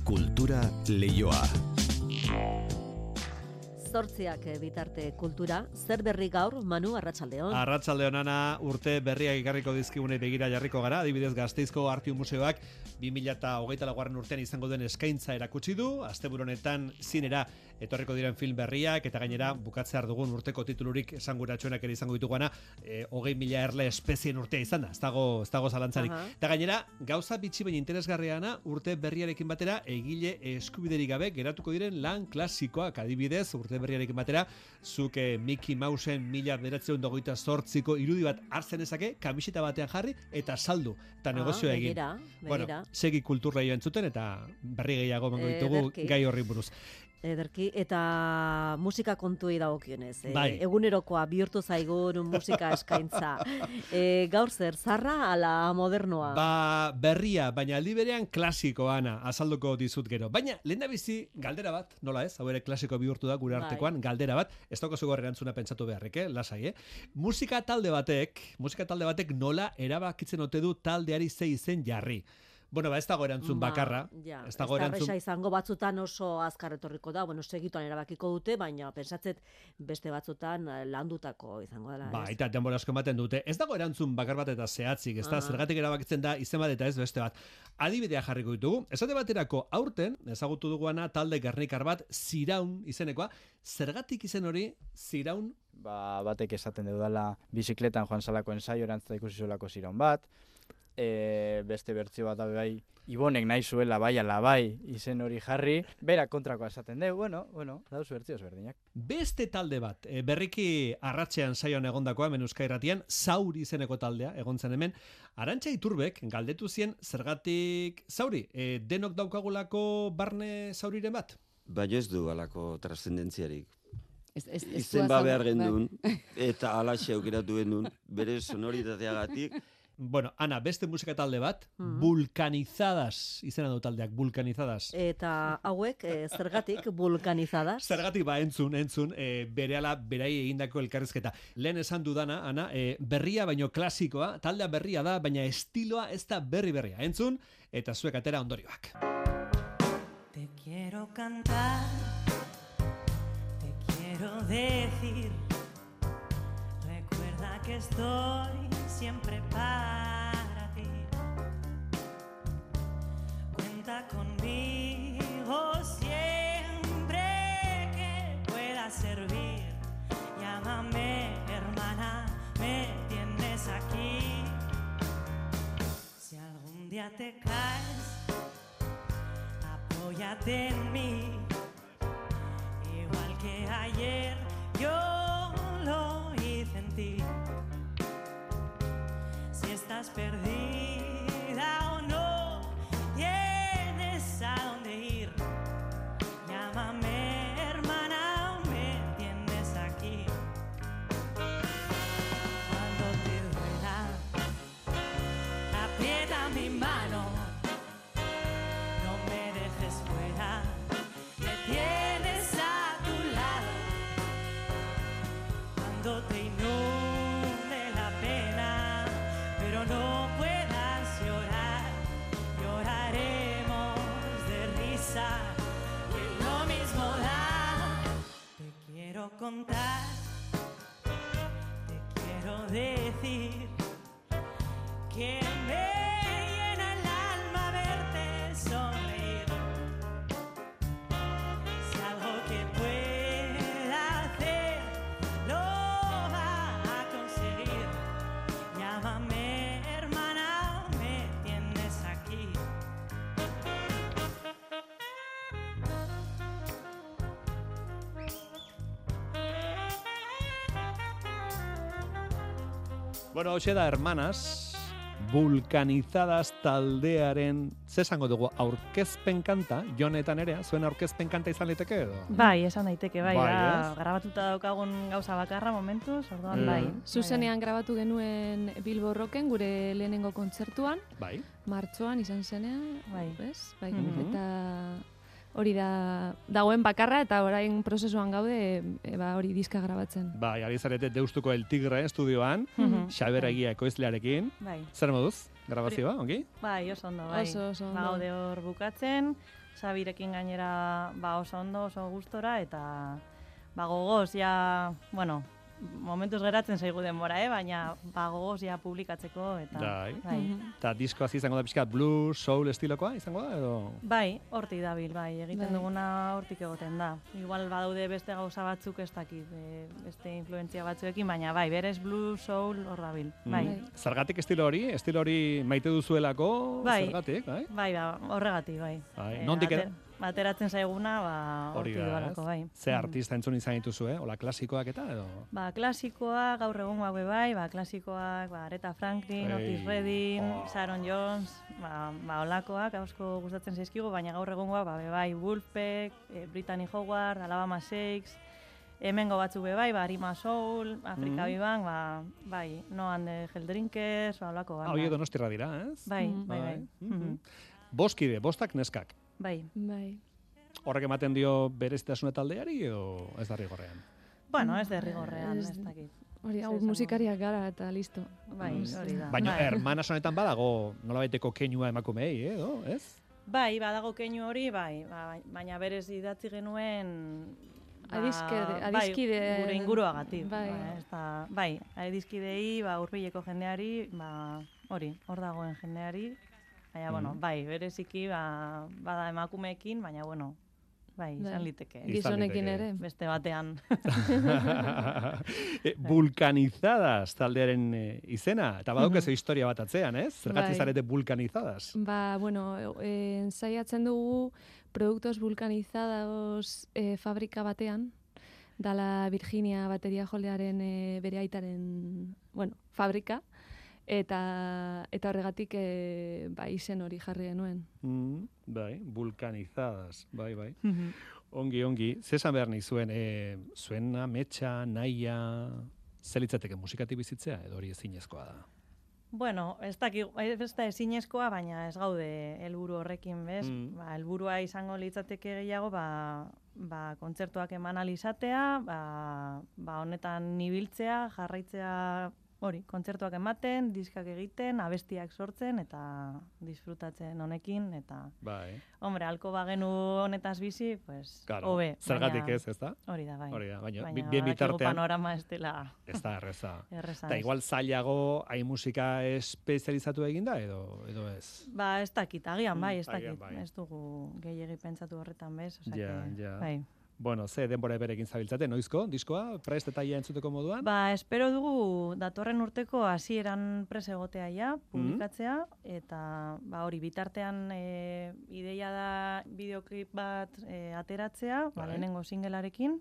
Kultura leioa zortziak eh, bitarte kultura. Zer berri gaur, Manu, Arratxaldeon? Arratxaldeon, ana, urte berriak ikarriko dizkigune begira jarriko gara. Adibidez, Gazteizko Artiu Museoak 2008 laguarren urtean izango den eskaintza erakutsi du. Azte buronetan zinera etorriko diren film berriak, eta gainera bukatzear dugun urteko titulurik esanguratsuenak ere izango dituguana, e, hogei mila erle espezien urtea izan da, ez dago, ez dago zalantzarik. Eta gainera, gauza bitxi baina interesgarriana, urte berriarekin batera, egile eskubiderik gabe geratuko diren lan klasikoak adibidez, urte berriarekin batera, zuke Mickey Mouseen mila beratzen dogoita sortziko irudi bat hartzen ezake, kamiseta batean jarri, eta saldu, eta ah, negozio egin. Begira, begira. Bueno, segi kulturra joan zuten, eta berri gehiago mengo ditugu gai horri buruz. Ederki, eta musika kontui dagokionez. E, bai. Egunerokoa bihurtu zaigun musika eskaintza. e, gaur zer, zarra ala modernoa? Ba, berria, baina aldi berean klasikoa, ana, azalduko dizut gero. Baina, lehen da bizi, galdera bat, nola ez, hau ere klasiko bihurtu da, gure bai. artekoan, galdera bat, ez dauko zugu erantzuna pentsatu beharrik, eh? lasai, eh? Musika talde batek, musika talde batek nola erabakitzen ote du taldeari zei izen jarri. Bueno, ba, ez dago erantzun ba, bakarra. Ja, ez dago erantzun. izango batzutan oso azkar etorriko da. Bueno, segituan erabakiko dute, baina pensatzet beste batzutan eh, landutako izango dela. Ba, eta denbora asko ematen dute. Ez dago erantzun bakar bat eta zehatzik, ez da, ah. zergatik erabakitzen da izen bat eta ez beste bat. Adibidea jarriko ditugu. Esate baterako aurten, ezagutu duguana talde gernikar bat, ziraun izenekoa. Zergatik izen hori, ziraun? Ba, batek esaten dudala bizikletan joan salako ensaio erantzta ikusi zuelako ziraun bat e, beste bertzio bat bai Ibonek nahi zuela bai ala bai izen hori jarri, bera kontrakoa esaten du, bueno, bueno, dauzu bertzio ezberdinak. Beste talde bat, e, berriki arratzean saioan egondakoa, menuzka irratian, zauri izeneko taldea, egontzen hemen, Arantxa Iturbek, galdetu zien, zergatik, zauri, e, denok daukagulako barne zauriren bat? Bai ez du alako trascendentziarik. Ez, ez, Izen ba behar gendun, eta alaxe aukeratu gendun, bere sonoritateagatik, Bueno, Ana, beste musika talde bat, Mhm. vulkanizadas, izena du taldeak, vulkanizadas. Eta hauek e, zergatik vulkanizadas. Zergatik ba entzun, entzun, e, berehala berai egindako elkarrizketa. Lehen esan dudana, Ana, e, berria baino klasikoa, taldea berria da, baina estiloa ez da berri berria. Entzun, eta zuek atera ondorioak. Te quiero cantar, te quiero decir. Recuerda que estoy siempre para ti. Cuenta conmigo siempre que pueda servir. Llámame hermana, me tienes aquí. Si algún día te caes, apóyate en mí. Igual que ayer Bueno, hoxe da hermanas, vulkanizadas taldearen, ze esango dugu, aurkezpen kanta, jonetan ere, zuen aurkezpen kanta izan liteke edo? Bai, esan daiteke, bai, Bai, da, ez? grabatuta daukagun gauza bakarra momentuz, orduan, Mm. bai. Zuzenean grabatu genuen Bilbo Rocken gure lehenengo kontzertuan, Bai. martxoan izan zenean, Bai. ez? Bai, Mhm. eta hori da dagoen bakarra eta orain prozesuan gaude e, ba, hori diska grabatzen. Bai, ari zarete Deustuko El Tigre estudioan, Mhm. Xaber Egia ekoizlearekin. Bai. Zer moduz? Grabazioa, ongi? Bai, oso ondo, bai. Oso, oso ondo. gaude hor bukatzen, Sabirekin gainera ba oso ondo, oso gustora eta ba gogoz ja, bueno, momentuz geratzen zaigu denbora, eh? baina ba gogoz ja publikatzeko eta Bai. bai. Eta diskoa izango da pixka blues, soul estilokoa izango da edo? Bai, hortik dabil, bai, egiten Bai. duguna hortik egoten da. Igual badaude beste gauza batzuk ez dakit, e, beste influentzia batzuekin, baina bai, berez blues, soul, hor dabil. Bai. Mm. Zergatik estilo hori? Estilo hori maite duzuelako? Bai. Zergatik, bai? Bai, ba, horregatik, bai. Bai, Eh, nondik ater- era- Bateratzen zaiguna, ba, Hori doalako, bai. Ze artista entzun izan dituzu, eh? Ola klasikoak eta edo? Ba, klasikoa, gaur egun bai, bai, ba, klasikoak, ba, Aretha Franklin, Otis Ei, Redding, oh. Sharon Jones, ba, ba, olakoak, asko gustatzen zaizkigu, baina gaur egungoa, ba, bai, Wolfpack, e, Brittany Howard, Alabama Shakes, hemengo batzuk be bai, ba, Arima Soul, Afrika Mhm. Biban, ba, bai, No and the Hell Drinkers, ba, olako Ah, hori donostirra dira, ez? Bai, bai, bai. Mhm. Mhm. Boskide, bostak neskak. Bai. Bai. Horrek ematen dio berezitasuna taldeari edo ez da rigorrean? Bueno, ez derrigorrean, ez dakit. Hori esango? musikariak gara eta listo. Bai, hori da. Baina Bai. hermanas honetan badago nolabaiteko keinua emakumeei, edo, ez? Bai, badago keinu hori, bai, ba, baina berez idatzi genuen ba, Adiskide- bai, adiskide- gure inguruagatik. Bai. Ba, ez da, bai, adizkidei, ba, urbileko jendeari, ba, hori, hor dagoen jendeari, baina, bueno, Mhm. bai, bereziki, ba, bada emakumeekin, baina, bueno, bai, Bai. izan liteke. Izan Gizonekin liteke. ere. Beste batean. E, vulkanizadas taldearen e, izena, eta badaukazu Mhm. historia bat atzean, ez? Zergatik Bai. zarete vulkanizadas. Ba, bueno, e, ensaiatzen dugu produktos vulkanizados e, fabrika batean, dala Virginia bateria jolearen e, bere aitaren, bueno, fabrika, eta eta horregatik e, ba, izen hori jarri genuen. Mm, bai, vulkanizadas, bai, bai. Mhm. Ongi, ongi. Zesan behar nahi zuen, e, zuen ametsa, naia, zelitzateke musikatik bizitzea, edo hori ezinezkoa da? Bueno, ez daki, ez da ezinezkoa, baina ez gaude helburu horrekin, bez? Mm. Ba, helburua izango litzateke gehiago, ba, ba, kontzertuak eman alizatea, ba, ba, honetan nibiltzea, jarraitzea hori, kontzertuak ematen, diskak egiten, abestiak sortzen, eta disfrutatzen honekin, eta... Bai. Hombre, alko bagenu honetaz bizi, pues, Claro, hobe. zergatik ez, ezta? Hori da, bai. Hori da, baina, baina bi- bien bitartean- panorama ez dela... Ez da erreza. Erreza ez. igual zailago hain musika espezializatu eginda edo edo ez. Ba, ez dakit, agian bai, ez Mm, agian dakit. bai. Ez dugu gehiegi pentsatu horretan bez, osea Ja, ja. bai. Bueno, ze denbora berekin zabiltzate, noizko, diskoa, prest eta entzuteko moduan? Ba, espero dugu datorren urteko hasieran pres egotea ja, Mm. publikatzea, eta ba, hori bitartean e, ideia da bideoklip bat e, ateratzea, ba, Bai. lehenengo singelarekin,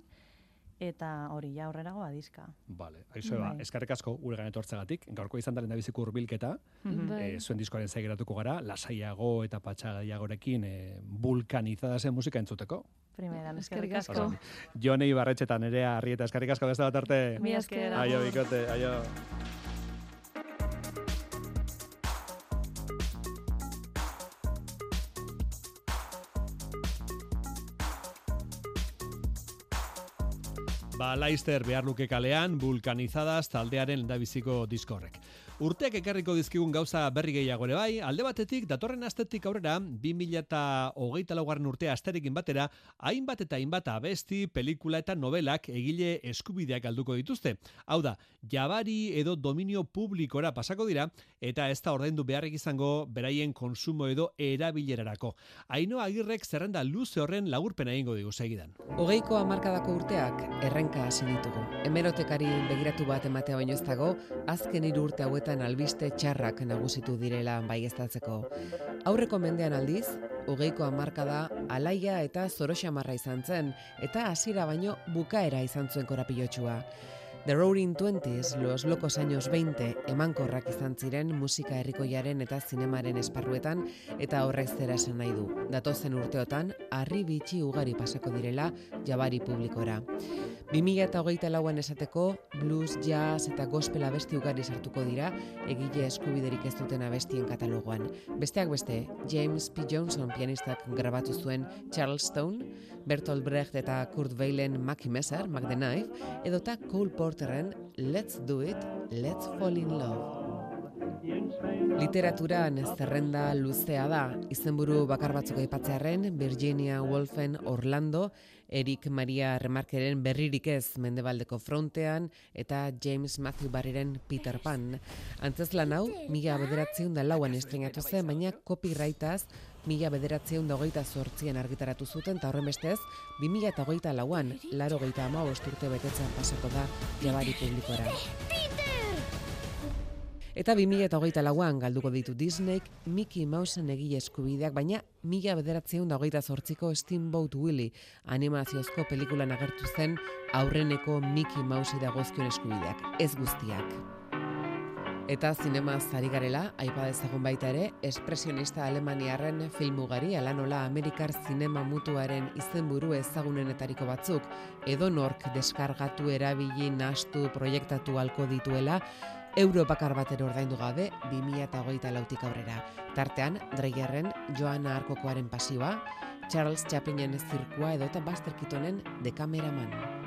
eta hori ja aurrerago diska. Vale, aizu ba, Bai. eskerrik asko gure gan etortzegatik. Gaurko izan daren dabiziko hurbilketa, Mhm. Bai. eh, zuen diskoaren zaigeratuko gara, lasaiago eta patxagaiagorekin eh, vulkanizadazen musika entzuteko. Primeran, Eskerrik asko. asko. Jonei Barretxetan nerea Arrieta, eskerrik asko beste bat arte. Mila esker. Aio, bikote, aio. Ba, Laister behar luke kalean, vulkanizadas taldearen lendabiziko diskorrek. Urteak ekarriko dizkigun gauza berri gehiago ere bai, alde batetik, datorren astetik aurrera, 2008 laugarren urtea asterekin batera, hainbat eta hainbat abesti, pelikula eta novelak egile eskubideak galduko dituzte. Hau da, jabari edo dominio publikora pasako dira, eta ez da ordaindu beharrik izango beraien konsumo edo erabilerarako. Aino agirrek zerrenda luze horren lagurpena egingo digu segidan. Hogeiko hamarkadako urteak errenka hasi ditugu. Hemerotekari begiratu bat ematea baino ez dago, azken hiru urte hauetan albiste txarrak nagusitu direla baieztatzeko. Aurreko mendean aldiz, hogeiko hamarkada alaia eta zoroxamarra izan zen, eta hasiera baino bukaera izan zuen korapilotsua. The Roaring Twenties, Los Locos Años 20, emankorrak izan ziren musika herrikoiaren eta zinemaren esparruetan, eta horrek zera esan nahi du. Datozen urteotan, harri bitxi ugari pasako direla jabari publikora. 2008 lauan esateko, blues, jazz eta gospel abesti ugari sartuko dira, egile eskubiderik ez duten abestien katalogoan. Besteak beste, James P. Johnson pianistak grabatu zuen Charleston, Bertolt Brecht eta Kurt Weilen Mackie Messer, Mac the Knife, edota Cole Porteren Let's Do It, Let's Fall in Love. Literaturan zerrenda luzea da, izenburu bakar batzuk aipatzearren, Virginia Woolfen Orlando, Eric Maria Remarkeren berririk ez mendebaldeko frontean, eta James Matthew Barrieren Peter Pan. Antzeslan hau, mila bederatzeun da lauan estrenatu zen, baina copyrightaz mila bederatzeun da hogeita argitaratu zuten, eta horren bestez, 2000 eta hogeita lauan, laro geita ama urte betetzen pasako da jabari publikora. Eta 2008 lauan galduko ditu Disneyk Mickey Mouseen egile eskubideak, baina mila bederatzeun da hogeita zortziko Steamboat Willie animaziozko pelikulan agertu zen aurreneko Mickey Mousei dagozkion eskubideak, ez guztiak. Eta zinema zari garela, aipa dezagun baita ere, espresionista alemaniarren film ugari, ala nola Amerikar zinema mutuaren izenburu ezagunenetariko batzuk, edo nork deskargatu erabili nastu proiektatu halko dituela, euro bakar batero ordaindu gabe 2008 lautik aurrera. Tartean, Dreierren Joana Arkokoaren pasioa, Charles Chaplinen zirkua edo eta Buster Keatonen Dekameraman.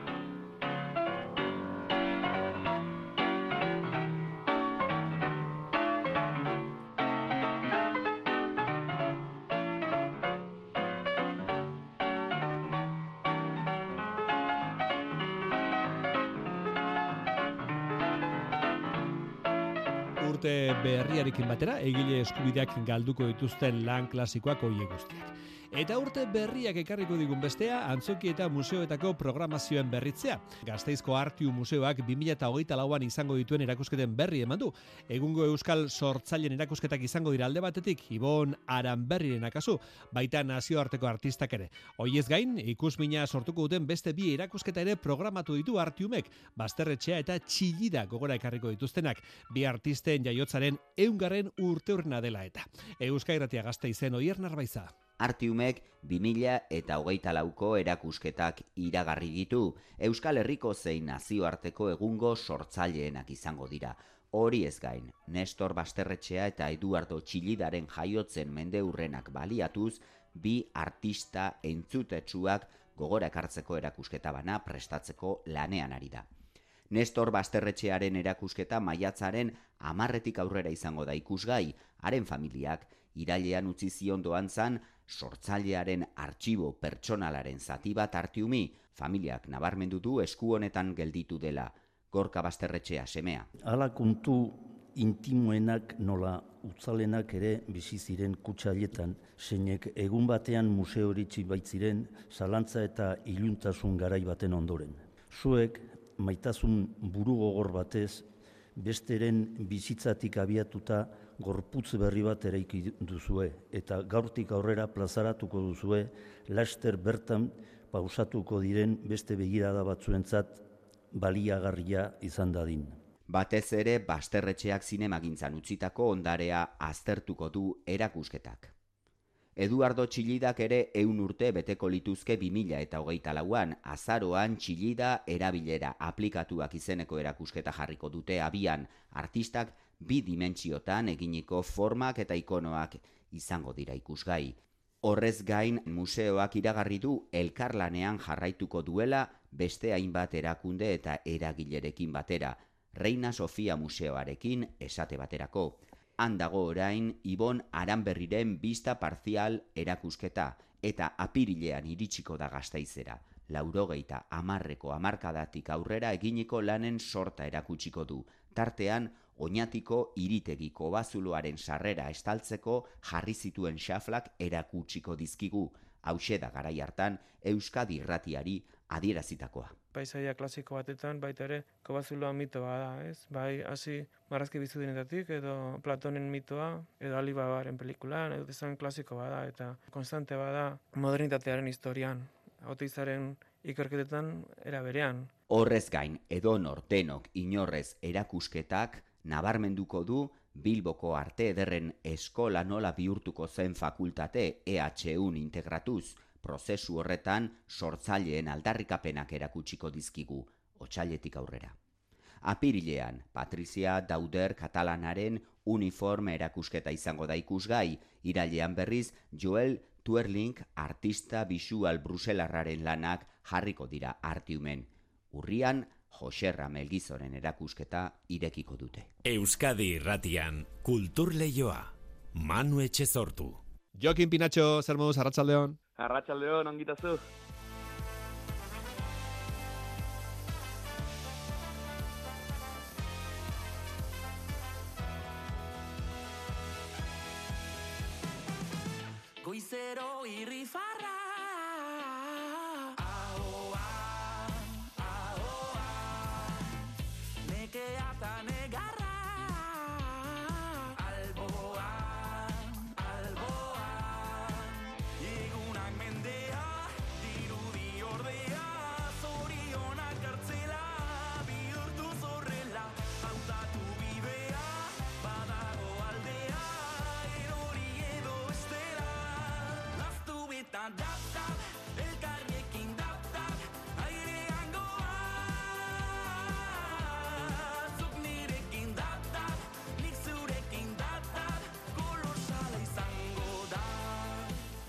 Urte berriarekin batera egile eskubideak galduko dituzten lan klasikoak hoiek guztiak. Eta urte berriak ekarriko digun bestea, antzoki eta museoetako programazioen berritzea. Gazteizko Artiu Museoak 2008 lauan izango dituen erakusketen berri eman du. Egungo Euskal Sortzailen erakusketak izango dira alde batetik, Ibon Aranberriren akazu, baita nazioarteko artistak ere. Hoiez gain, ikusmina sortuko duten beste bi erakusketa ere programatu ditu Artiumek, Basterretxea eta Txillida gogora ekarriko dituztenak, bi artisten jaiotzaren eungarren urte urna dela eta. Euska irratia gazte izen oier narbaiza. Artiumek 2000 eta hogeita lauko erakusketak iragarri ditu, Euskal Herriko zein nazioarteko egungo sortzaileenak izango dira. Hori ez gain, Nestor Basterretxea eta Eduardo Txilidaren jaiotzen mende urrenak baliatuz, bi artista entzutetsuak gogorak hartzeko erakusketa bana prestatzeko lanean ari da. Nestor Basterretxearen erakusketa maiatzaren amarretik aurrera izango da ikusgai, haren familiak irailean utzi zion doan zan, sortzailearen artxibo pertsonalaren zati bat hartiumi, familiak nabarmendu du esku honetan gelditu dela, gorka Basterretxea semea. Hala kontu intimoenak nola utzalenak ere bizi ziren kutsailetan, zeinek egun batean museoritzi baitziren zalantza eta iluntasun garai baten ondoren. Zuek maitasun buru gogor batez, besteren bizitzatik abiatuta gorputz berri bat eraiki duzue eta gaurtik aurrera plazaratuko duzue laster bertan pausatuko diren beste begirada batzuentzat baliagarria izan dadin. Batez ere, basterretxeak zinemagintzan utzitako ondarea aztertuko du erakusketak. Eduardo Txilidak ere eun urte beteko lituzke 2000 eta hogeita lauan, azaroan Txilida erabilera aplikatuak izeneko erakusketa jarriko dute abian, artistak bi dimentsiotan eginiko formak eta ikonoak izango dira ikusgai. Horrez gain, museoak iragarri du elkarlanean jarraituko duela beste hainbat erakunde eta eragilerekin batera, Reina Sofia Museoarekin esate baterako. Han dago orain Ibon Aranberriren bista parzial erakusketa eta apirilean iritsiko da gaztaizera. Laurogeita amarreko amarkadatik aurrera eginiko lanen sorta erakutsiko du. Tartean, oinatiko iritegiko bazuloaren sarrera estaltzeko jarri zituen xaflak erakutsiko dizkigu. Hauxe da garai hartan Euskadi irratiari adierazitakoa paisaia klasiko batetan baita ere kobazuloa mito bada, ez? Bai, hasi marrazki bizudinetatik edo Platonen mitoa edo Alibabaren pelikulan edo izan klasiko bada eta konstante bada modernitatearen historian, autizaren ikerketetan era berean. Horrez gain, edo nortenok inorrez erakusketak nabarmenduko du Bilboko arte ederren eskola nola bihurtuko zen fakultate EHUn integratuz, prozesu horretan sortzaileen aldarrikapenak erakutsiko dizkigu otsailetik aurrera. Apirilean, Patrizia Dauder Katalanaren uniforme erakusketa izango da ikusgai, irailean berriz Joel Tuerling artista bisual bruselarraren lanak jarriko dira artiumen. Urrian, Joserra Melgizoren erakusketa irekiko dute. Euskadi irratian, kultur lehioa, Manu Etxezortu. Jokin Pinatxo, zer moduz, arratsaldeon. Arratxaldeon, ongitazu. Goizero irri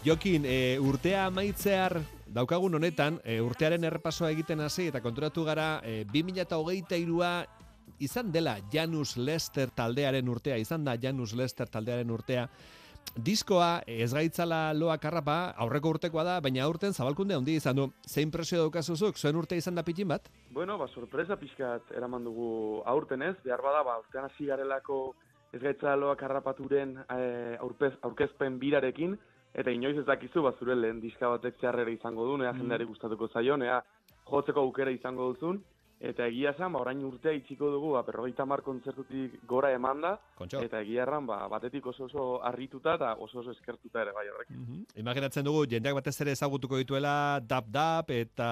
Jokin, e, urtea amaitzear daukagun honetan, e, urtearen errepasoa egiten hasi eta konturatu gara e, 2023a izan dela Janus Lester taldearen urtea, izan da Janus Lester taldearen urtea. Diskoa ez gaitzala loa karrapa, aurreko urtekoa da, baina aurten zabalkunde handi izan du. Zein presio daukazuzuk, zuen urte izan da pitin bat? Bueno, ba, sorpresa pixkat eraman dugu aurten ez, behar bada, ba, urtean hasi garelako ez gaitzaloak harrapaturen e, aurpez, aurkezpen birarekin, eta inoiz ez dakizu, ba, zure lehen diska batek zeharrera izango du, nea jendeari gustatuko zaion, nea jotzeko aukera izango duzun, eta egia esan, ba, orain urtea itxiko dugu, ba, perrogeita mar kontzertutik gora emanda, Kontxo. eta egia erran, ba, batetik oso oso harrituta eta oso oso eskertuta ere bai horrekin. Imaginatzen dugu, jendeak batez ere ezagutuko dituela dap-dap eta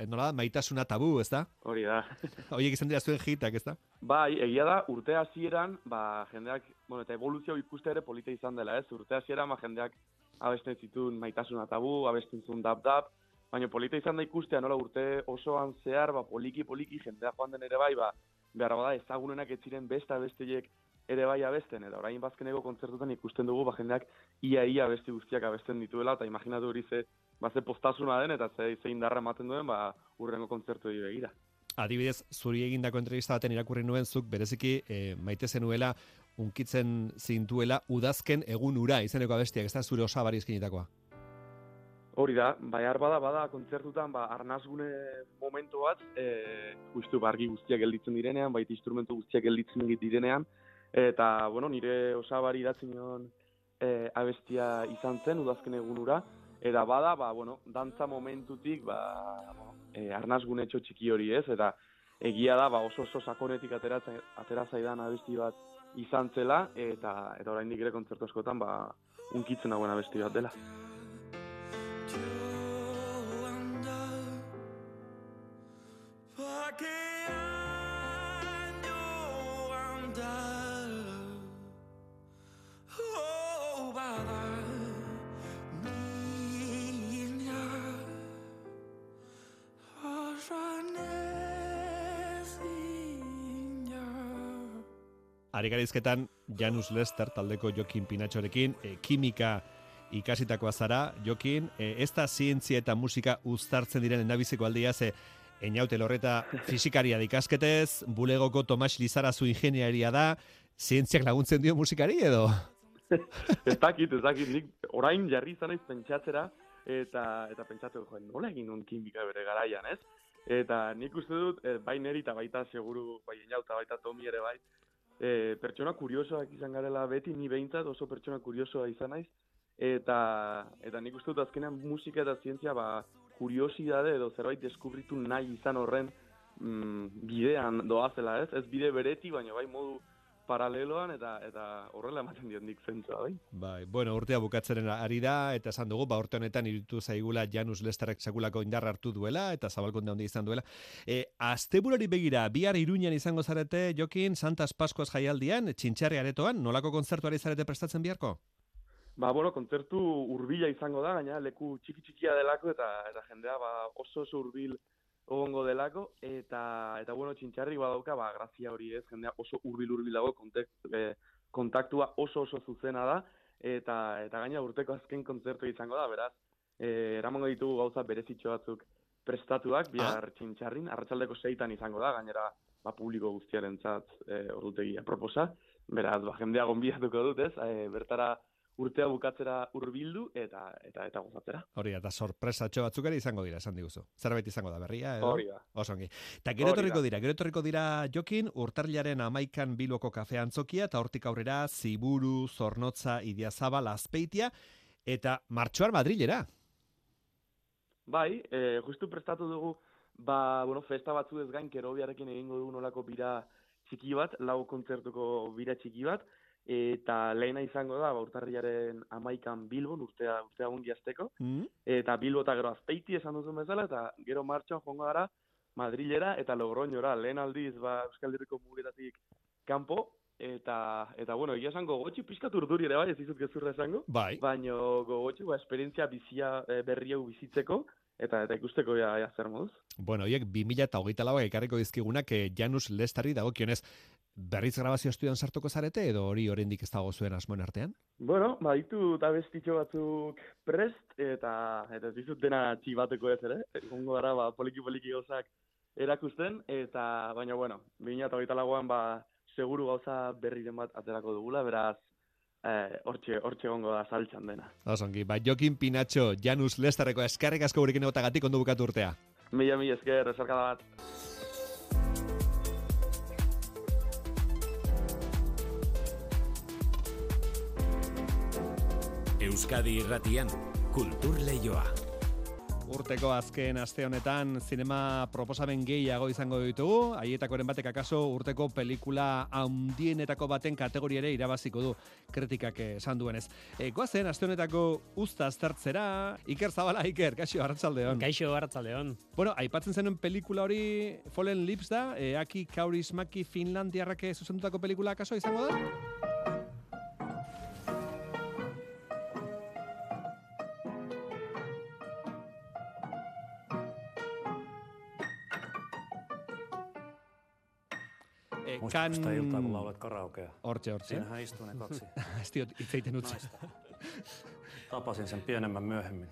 eh, nola, da, maitasuna tabu, ez da? Hori da. Horiek izan dira zuen hitak, ez da? Bai, egia da, urte hasieran, ba, jendeak, bueno, eta evoluzio ikuste ere polita izan dela, ez? Urte hasieran, ba, jendeak abesten zituen maitasuna tabu, abesten zuen dap-dap, baina polita izan da ikustea, nola urte osoan zehar, ba, poliki-poliki jendea joan den ere bai, ba, behar bada ezagunenak ez ziren besta besteiek ere bai abesten, eta orain bazkeneko kontzertutan ikusten dugu, ba, jendeak ia-ia beste guztiak abesten dituela, eta imaginatu hori ze, ba, ze postasuna den, eta ze, ze indarra ematen duen, ba, urrengo kontzertu begira. Adibidez, zuri egindako entrevista baten irakurri nuen zuk, bereziki e, maite zenuela, unkitzen zintuela, udazken egun ura, izeneko abestiak, ez da zure osabari eskinitakoa. Hori da, bai bada bada kontzertutan ba arnasgune momentu bat, e, justu bargi guztiak gelditzen direnean, baita instrumentu guztiak gelditzen direnean eta bueno, nire osabari idatzen nion e, abestia izan zen udazken egunura eta bada ba bueno, dantza momentutik ba bueno, e, arnasgune txiki hori, ez? Eta egia da ba oso oso sakonetik ateratzen atera zaidan abesti bat izan zela eta eta oraindik ere kontzertu askotan ba unkitzen dagoen abesti bat dela. Arigarizketan Janus Lester taldeko Jokin Pinatxorekin, e, kimika ikasitakoa zara, Jokin, e, ez da zientzia eta musika uztartzen diren endabiziko aldia, ze Einaute lorreta fizikaria ikasketez, bulegoko Tomas Lizarazu ingeniaria da, zientziak laguntzen dio musikari edo? ez dakit, ez dakit, nik orain jarri izan pentsatzera, eta eta pentsatu joen, nola egin un kimika bere garaian, ez? Eta nik uste dut, e, bai neri eta baita seguru, bai inauta baita Tomi ere bai, e, pertsona kuriosoak izan garela beti, ni behintzat oso pertsona kuriosoa izan naiz, eta, eta nik uste dut azkenean musika eta zientzia ba, kuriosidade edo zerbait deskubritu nahi izan horren mm, bidean doazela ez, ez bide bereti, baina bai modu paraleloan eta eta horrela ematen dion dik zentzua, bai? Bai, bueno, urtea bukatzeren ari da, eta esan dugu, ba, urte honetan irutu zaigula Janus Lesterrek sekulako indar hartu duela, eta zabalkonde handi izan duela. E, asteburari begira, bihar iruñan izango zarete, Jokin, Santas Paskoaz jaialdian, txintxarri aretoan, nolako kontzertuari zarete prestatzen biharko? Ba, bueno, kontzertu urbila izango da, gaina leku txiki txikia delako, eta eta jendea ba, oso oso urbil ogongo delako, eta, eta bueno, txintxarri badauka, ba, grazia hori ez, jendea oso urbil urbil dago, e, kontaktua oso oso zuzena da, eta, eta gaina urteko azken kontzertu izango da, beraz, e, eramango ditugu gauza berezitxo batzuk prestatuak, bihar ah. txintxarrin, arratsaldeko seitan izango da, gainera, ba, publiko guztiaren zat, e, ordutegia proposa, beraz, ba, jendea gonbiatuko dut ez, e, bertara urtea bukatzera hurbildu eta eta eta gozatzera. Hori eta sorpresatxo batzuk ere izango dira, esan diguzu. Zerbait izango da berria edo? Hori da. Osongi. Ta gero etorriko dira, gero etorriko dira Jokin urtarrilaren 11an Bilboko kafe antzokia eta hortik aurrera Ziburu, Zornotza, Idiazabal, Azpeitia eta martxoar Madrilera. Bai, eh, justu prestatu dugu ba, bueno, festa batzu ez gain kerobiarekin egingo dugu nolako bira txiki bat, lau kontzertuko bira txiki bat, eta lehena izango da, baurtarriaren amaikan Bilbon, urtea, urtea gundi azteko, mm. eta Bilbo eta gero azpeiti esan duzu bezala, eta gero martxan jongo gara Madrilera eta Logroñora, lehen aldiz, ba, Euskal Herriko mugetatik kanpo, eta, eta bueno, egia esan gogotxi pizkat urduri ere bai, ez izut gezurra esango, bai. baina gogotxi, ba, esperientzia bizia e, berri hau bizitzeko, eta eta ikusteko ja, ja zer moduz. Bueno, hiek 2000 eta hogeita lauak ekarriko dizkigunak eh, Janus Lestari dagokionez berriz grabazio estudian sartuko zarete edo hori oraindik ez dago zuen asmoen artean? Bueno, baditu eta bestitxo batzuk prest eta eta ez dizut dena txibateko ez ere. Egongo gara ba, poliki poliki gauzak erakusten eta baina bueno, 2024an ba seguru gauza berri den bat aterako dugula, beraz eh hortxe hortxe egongo da saltzan dena. Osongi, ba Jokin Pinacho, Janus Lestarreko eskarrik asko gurekin egotagatik ondo bukatu urtea. Mila mila esker, esarkada bat. Euskadi Irratian, Kultur Leioa. Urteko azken aste honetan zinema proposamen gehiago izango ditugu, haietakoren batek akaso urteko pelikula handienetako baten kategoriare irabaziko du kritikak esan duenez. E, goazen, aste honetako usta aztertzera, Iker Zabala, Iker, kaixo, hartzaldeon. Kaixo, hartzaldeon. Bueno, aipatzen zenuen pelikula hori Fallen Lips da, e, Aki Kaurismaki Finlandiarrake zuzendutako pelikula akaso izango da? Muistatko kan... sitä iltaa, kun laulat karaokea? Hortse, hortse. Siinähän istuu ne kaksi Esti itseiten utsi. naista. Tapasin sen pienemmän myöhemmin.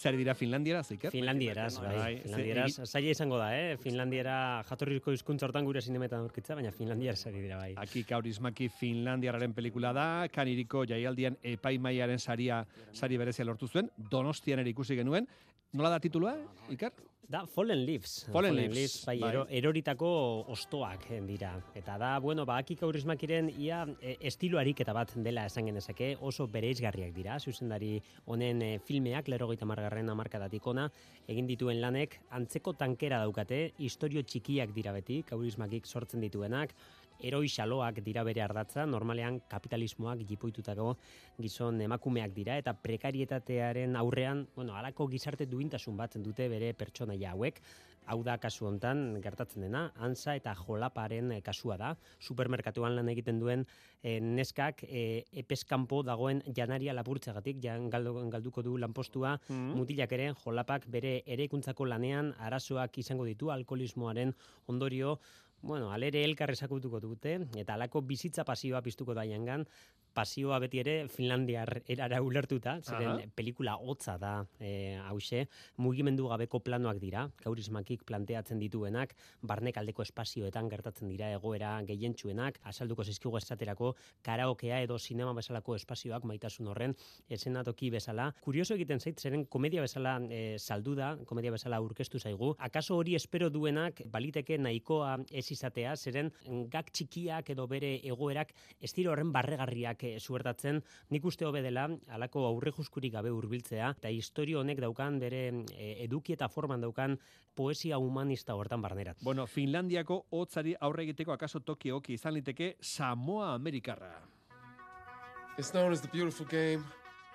Zer dira Finlandiera, ziker? Finlandieraz, bai. Bai, Finlandieraz, zaila izango da, eh? Finlandiera jatorrizko hizkuntza hortan gure zinemetan aurkitza, baina Finlandieraz ari dira, bai. Aki kaurismaki Finlandiararen pelikula da, kaniriko jaialdian epaimaiaren saria sari berezia lortu zuen, donostian ere ikusi genuen. Nola da titulua, Iker? Da, Fallen Leaves. Fallen Leaves, bai, bai. ero- eroritako ostoak eh, dira. Eta da, bueno, ba, aki kaurismakiren ia e, estilo ariketa bat dela esan genezake, oso bereizgarriak dira, zuzendari honen e, filmeak, lero gaita margarren amarkadatik ona, egin dituen lanek, antzeko tankera daukate, historio txikiak dira beti, kaurismakik sortzen dituenak, eroi xaloak dira bere ardatza, normalean kapitalismoak jipoitutako gizon emakumeak dira, eta prekarietatearen aurrean, bueno, alako gizarte duintasun bat dute bere pertsonaia hauek, hau da kasu hontan gertatzen dena, ansa eta jolaparen eh, kasua da, supermerkatuan lan egiten duen eh, neskak eh, epeskanpo dagoen janaria lapurtzegatik, jan galdu, galduko du lanpostua, Mhm. mutilak ere jolapak bere erekuntzako lanean arazoak izango ditu alkoholismoaren ondorio, Bueno, alere elkar esakutuko dute, eta alako bizitza pasioa piztuko da jangan, pasioa beti ere Finlandiar erara ulertuta, zeren Aha. pelikula hotza da e, hause, mugimendu gabeko planoak dira, kaurismakik planteatzen dituenak, barnek aldeko espazioetan gertatzen dira egoera gehientsuenak, asalduko zizkigu esaterako karaokea edo sinema bezalako espazioak maitasun horren esenatoki bezala. Kurioso egiten zait, zeren komedia bezala e, saldu da, komedia bezala aurkeztu zaigu. Akaso hori espero duenak baliteke nahikoa ez izatea, zeren gak txikiak edo bere egoerak ez dira horren barregarriak eh, suertatzen, nik uste hobe dela, alako aurre juskurik gabe hurbiltzea, eta historio honek daukan bere eh, eduki eta forman daukan poesia humanista hortan barnerat. Bueno, Finlandiako hotzari aurre egiteko akaso toki oki izan liteke Samoa Amerikarra. It's known as the beautiful game,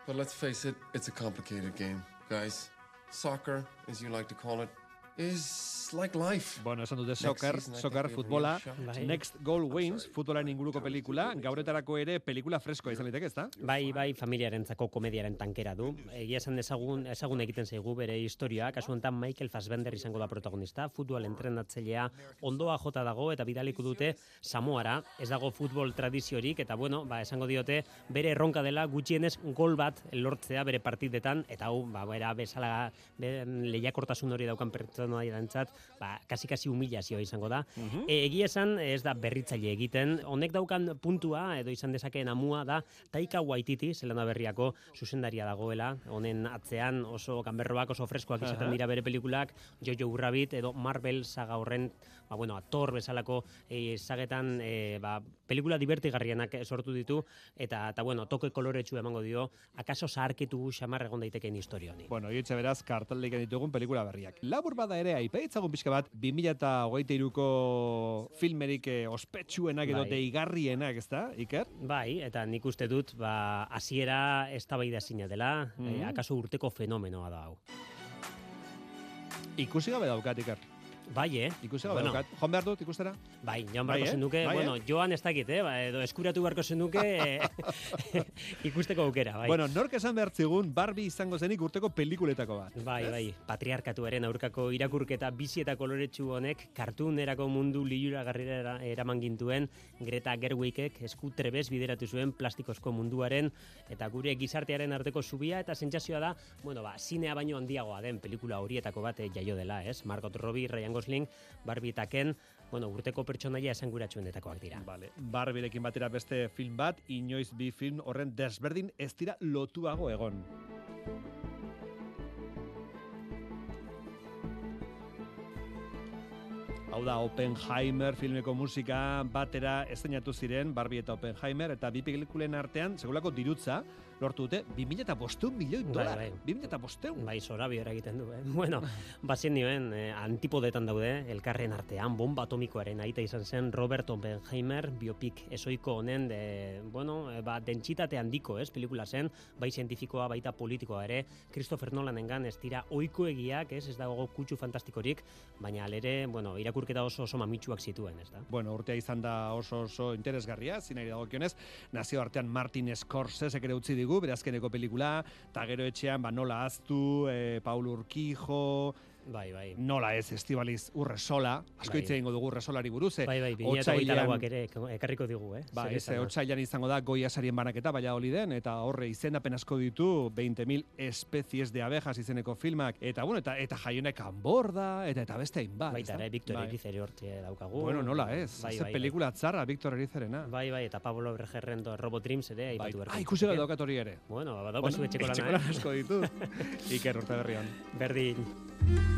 but let's face it, it's a complicated game, guys. Soccer, as you like to call it, is like life. Bueno, esan dute soccer, soccer futbola. Bai. Next Goal Wins, futbolaren inguruko pelikula, gauretarako ere pelikula freskoa izan liteke, ezta? Bai, bai, familiarentzako komediaren tankera du. Egia esan dezagun, ezagun egiten zaigu bere historia, kasu honetan Michael Fassbender izango da protagonista, futbol entrenatzailea ondoa jota dago eta bidaliko dute Samoara, ez dago futbol tradiziorik eta bueno, ba, esango diote bere erronka dela gutxienez gol bat lortzea bere partidetan eta hau ba bera bezala be, lehiakortasun hori daukan pertsonaiarentzat, ba kasi-kasi humilazioa izango da. Mhm. E, egia esan ez da berritzaile egiten, honek daukan puntua edo izan dezakeen amua da Taika Waititi, Zelanda berriako zuzendaria dagoela, honen atzean oso ganberroak oso freskoak izaten dira bere pelikulak, Jojo Rabbit edo Marvel saga horren, ba bueno, Thor bezalako e, sagetan e, ba, pelikula divertigarrienak sortu ditu eta eta bueno, toke koloretsu emango dio, akaso zaharkitu xamar egon daitekeen historia honi. Bueno, hietxe beraz, kartaldik ditugun pelikula berriak. Labur bada ere, aipaitzagun pixka bat, 2008ko filmerik eh, ospetsuenak edo Bai. deigarrienak, ezta, Iker? Bai, eta nik uste dut, ba, hasiera eztabaida zina dela, Mhm. eh, akaso urteko fenomenoa da hau. Ikusi gabe daukat, Iker. Bai, eh? Gabe Bueno. daukat. Joan behar dut ikustera? Bai, joan Bai, beharko eh? zenuke, Bai, eh? bueno, joan ez dakit, eh? Ba, edo eskuratu beharko zenuke eh, ikusteko aukera, bai. Bueno, nork esan behar zigun Barbie izango zenik urteko pelikuletako bat. Bai, Ez? bai, patriarkatuaren aurkako irakurketa bizi eta koloretsu honek kartunerako mundu liluragarrira eraman gintuen Greta Gerwigek esku trebez bideratu zuen plastikozko munduaren eta gure gizartearen arteko zubia eta sentsazioa da, bueno, ba, zinea baino handiagoa den pelikula horietako bat eh, jaio dela, ez? Margot Robbie, Ryan Gosling, Barbie eta Ken, bueno, urteko pertsonaia esanguratsuenetakoak dira. Vale. Barbirekin batera beste film bat, inoiz bi film horren desberdin ez dira lotuago egon. Hau da, Oppenheimer filmeko musika batera esteinatu ziren, Barbie eta Oppenheimer, eta bi pelikulen artean, segulako dirutza, lortu dute, 2005 milioi dolar. Bai, 2005? Bai, zora bihora egiten du, eh? Bueno, bazien nioen, eh, antipodetan daude, elkarren artean, bomba atomikoaren aita izan zen Robert Oppenheimer, biopik esoiko honen, de, bueno, eh, ba, dentsitate handiko, ez, pelikula zen, bai zientifikoa, baita politikoa ere, Christopher Nolanengan ez dira oiko egiak, ez, ez dago kutsu fantastikorik, baina alere, bueno, irakurketa oso oso mamitsuak zituen, ez da? Bueno, urtea izan da oso oso interesgarria, zinari dagokionez, nazio artean Martin Scorsese ere utzi digu, bere azkeneko pelikula, eta gero etxean, ba, nola aztu, e, Paul Urquijo, Bai, bai. Nola ez Estibaliz Urresola, asko Bai. hitz egingo dugu Urresolari buruz. eh, Bai, bai, 2008 ere ek- ekarriko digu, eh? Ba, ez, otsailan izango da goia sarien banaketa, baina holi den, eta horre izendapen asko ditu, 20.000 espezies de abejas izeneko filmak, eta bueno, eta, eta jaionek anborda, eta eta beste hainbat. Baita ere, Victor Bai. Erizeri hortxe daukagu. Bueno, nola ez, Bai, bai, pelikula tzarra Victor Erizerena. Bai, bai, eta Pablo Bregerrendo Robot Dreams ere aipatu beharko Ah, ikusi bat daukat hori ere. Bueno, badaukazu Bueno, etxeko lana, lan eh? asko ditu. Iker urte berrian. Berdin.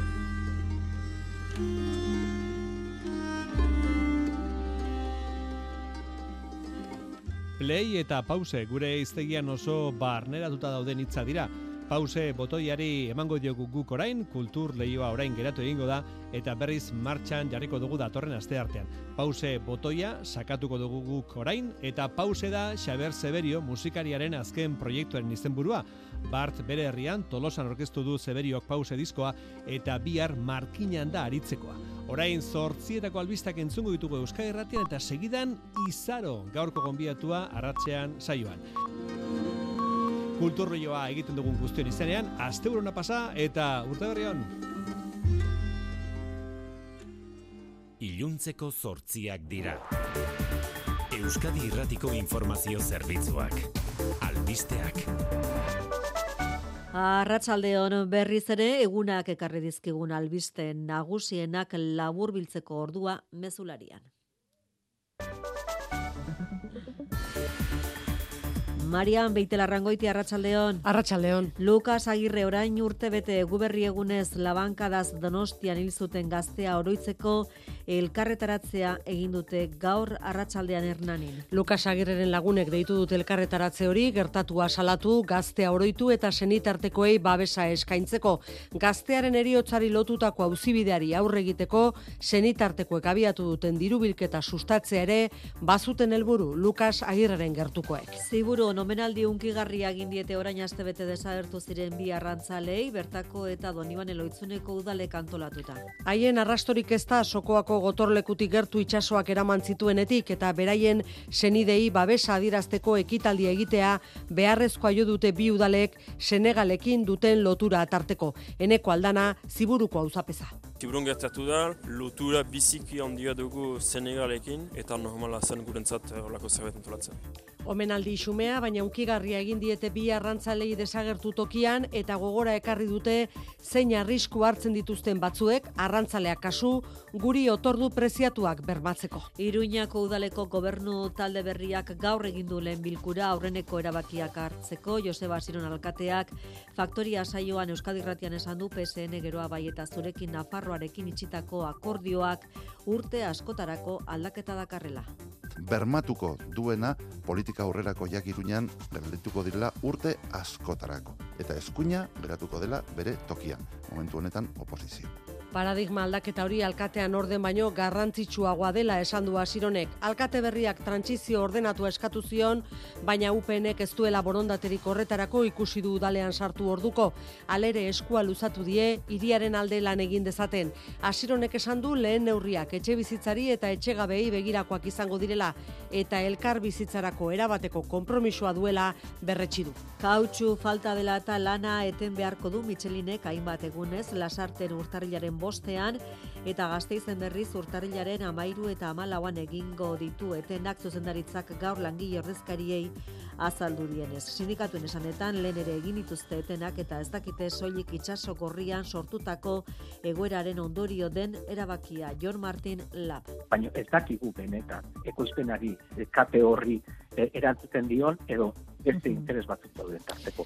Play eta pause gure hiztegian oso barneratuta dauden hitza dira. Pause botoiari emango diogu guk orain, kultur lehioa orain geratu egingo da, eta berriz martxan jarriko dugu datorren aste artean. Pause botoia sakatuko dugu guk orain, eta pause da Xaber Severio musikariaren azken proiektuaren izenburua. Bart bere herrian Tolosan orkestu du Severiok pause diskoa, eta bihar markinan da aritzekoa. Orain zortzietako albistak entzungo ditugu Euskal Herratian eta segidan izaro gaurko gonbiatua arratzean saioan. Kulturrioa egiten dugun guztion izenean, asteburona pasa eta urte berri on. Iluntzeko zortziak dira. Euskadi Irratiko Informazio Zerbitzuak. Albisteak. Arratsaldeon berriz ere egunak ekarri dizkigun albiste nagusienak laburbiltzeko ordua mezularian. Marian Beitelarrangoiti Arratsaldeon. Arratsaldeon. Lukas Agirre orain urte bete guberri egunez labankadaz Donostian hil zuten gaztea oroitzeko elkarretaratzea egin dute gaur arratsaldean Hernanin. Lukas Agirreren lagunek deitu dute elkarretaratze hori, gertatua salatu, gaztea oroitu eta senitartekoei babesa eskaintzeko. Gaztearen eriotzari lotutako auzibideari aurre egiteko, senitartekoek abiatu duten dirubilketa sustatzea ere, bazuten helburu Lukas Agirreren gertukoek. Ziburu omenaldi unkigarria egin diete orain astebete desagertu ziren bi arrantzalei, bertako eta Donibane Loitzuneko udalek antolatuta. Haien arrastorik ez da sokoako gotorlekutik gertu itsasoak eraman zituenetik eta beraien senidei babesa adirazteko ekitaldia egitea beharrezkoa jo dute bi udalek Senegalekin duten lotura atarteko. Eneko aldana ziburuko auzapeza. Tiburun gertatu da, lotura biziki handia dugu Senegalekin, eta normala zen gurentzat eh, horlako zerbait antolatzen. Omenaldi xumea, baina unkigarria egin diete bi arrantzalei desagertu tokian eta gogora ekarri dute zein arrisku hartzen dituzten batzuek arrantzaleak kasu guri otordu preziatuak bermatzeko. Iruñako udaleko gobernu talde berriak gaur egin du lehen bilkura aurreneko erabakiak hartzeko Joseba Siron alkateak faktoria saioan Euskadi Irratian esan du PSN geroa bai eta zurekin Nafarroarekin itxitako akordioak urte askotarako aldaketa dakarrela. Bermatuko duena politika aurrerako jakirunean geldituko direla urte askotarako. Eta eskuina geratuko dela bere tokian, momentu honetan oposizio. Paradigma aldaketa hori alkatean orden baino garrantzitsuagoa dela esan du Asironek. Alkate berriak trantsizio ordenatu eskatu zion, baina UPNek ez duela borondaterik horretarako ikusi du udalean sartu orduko. Alere eskua luzatu die hiriaren alde lan egin dezaten. Asironek esan du lehen neurriak etxe bizitzari eta etxegabei begirakoak izango direla eta elkar bizitzarako erabateko konpromisoa duela berretsi du. Kautxu falta dela eta lana eten beharko du Michelinek hainbat egunez lasarten urtarrilaren bostean eta gazteizen berriz urtarrilaren amairu eta amalauan egingo ditu etenak zuzendaritzak gaur langile ordezkariei azaldu dienez. Sindikatuen esanetan lehen ere egin dituzte etenak eta ez dakite soilik itsaso gorrian sortutako egoeraren ondorio den erabakia Jon Martin Lab. baina ez dakigu benetan ekoizpenari kate horri eh, erantzuten dion edo beste interes batzuk dauden tarteko.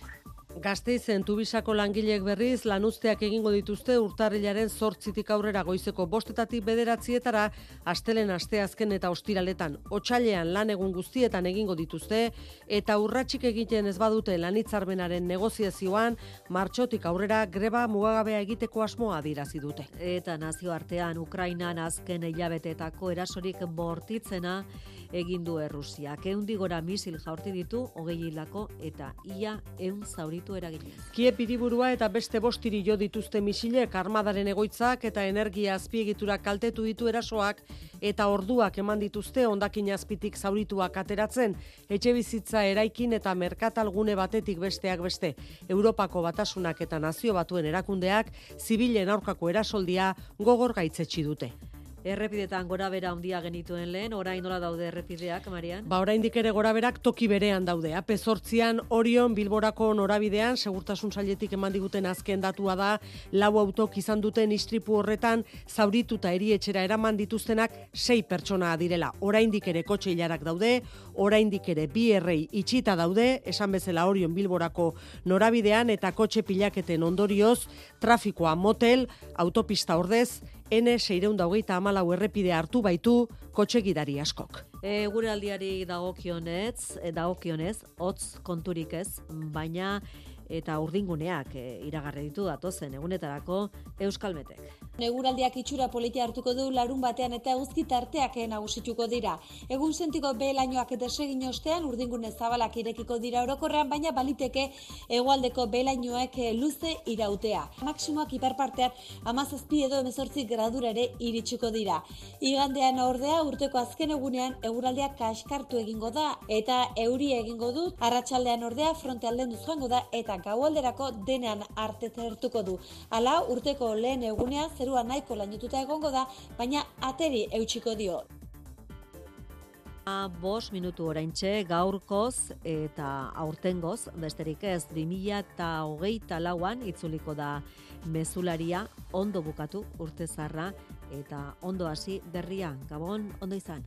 Gasteizen tubisako langileek berriz lanuzteak egingo dituzte urtarrilaren zortzitik aurrera goizeko bostetatik bederatzietara astelen asteazken eta ostiraletan. Otsailean lan egun guztietan egingo dituzte eta urratsik egiten ez badute lanitzarbenaren negoziazioan martxotik aurrera greba mugagabea egiteko asmoa adirazi dute. Eta nazioartean Ukrainan azken hilabeteetako erasorik bortitzena egin du Errusiak. Eundi gora misil jaurti ditu, hogei hilako eta ia eun zauritu eragin. Kiep hiriburua eta beste bostiri jo dituzte misilek armadaren egoitzak eta energia azpiegitura kaltetu ditu erasoak eta orduak eman dituzte ondakin azpitik zaurituak ateratzen, etxe bizitza eraikin eta merkatalgune batetik besteak beste. Europako batasunak eta nazio batuen erakundeak zibilen aurkako erasoldia gogor gaitzetsi dute. Errepidetan gora bera handia genituen lehen, orain nola daude errepideak, Marian? Ba, oraindik ere goraberak toki berean daude. Ape zortzian, Orion Bilborako norabidean, segurtasun sailetik eman diguten azken datua da, lau autok izan duten istripu horretan, zaurituta erietxera eraman dituztenak sei pertsona direla. Oraindik ere kotxe hilarak daude, oraindik ere bi errei itxita daude, esan bezala Orion Bilborako norabidean, eta kotxe pilaketen ondorioz, trafikoa motel, autopista ordez, N seireunda hogeita amalau errepide hartu baitu kotxe gidari askok. E, gure aldiari dagokionez, dagokionez, hotz konturik ez, baina eta urdinguneak e, iragarri ditu datozen egunetarako Euskalmetek. Neguraldiak itxura politia hartuko du larun batean eta uzki tarteak nagusituko dira. Egun sentiko belainoak desegin ostean urdingune zabalak irekiko dira orokorrean, baina baliteke hegoaldeko belainoek luze irautea. Maksimoak iparpartean amazazpi edo emezortzi gradura ere iritsiko dira. Igandean ordea urteko azken egunean eguraldiak kaskartu egingo da eta euri egingo du arratsaldean ordea fronte alden joango da eta gaualderako denean arte zertuko du. Hala urteko lehen egunea zerua nahiko lainotuta egongo da, baina ateri eutxiko dio. Bos minutu oraintxe gaurkoz eta aurtengoz, besterik ez, 2000 eta hogeita lauan itzuliko da mezularia ondo bukatu urte zarra eta ondo hasi berria. Gabon, ondo izan.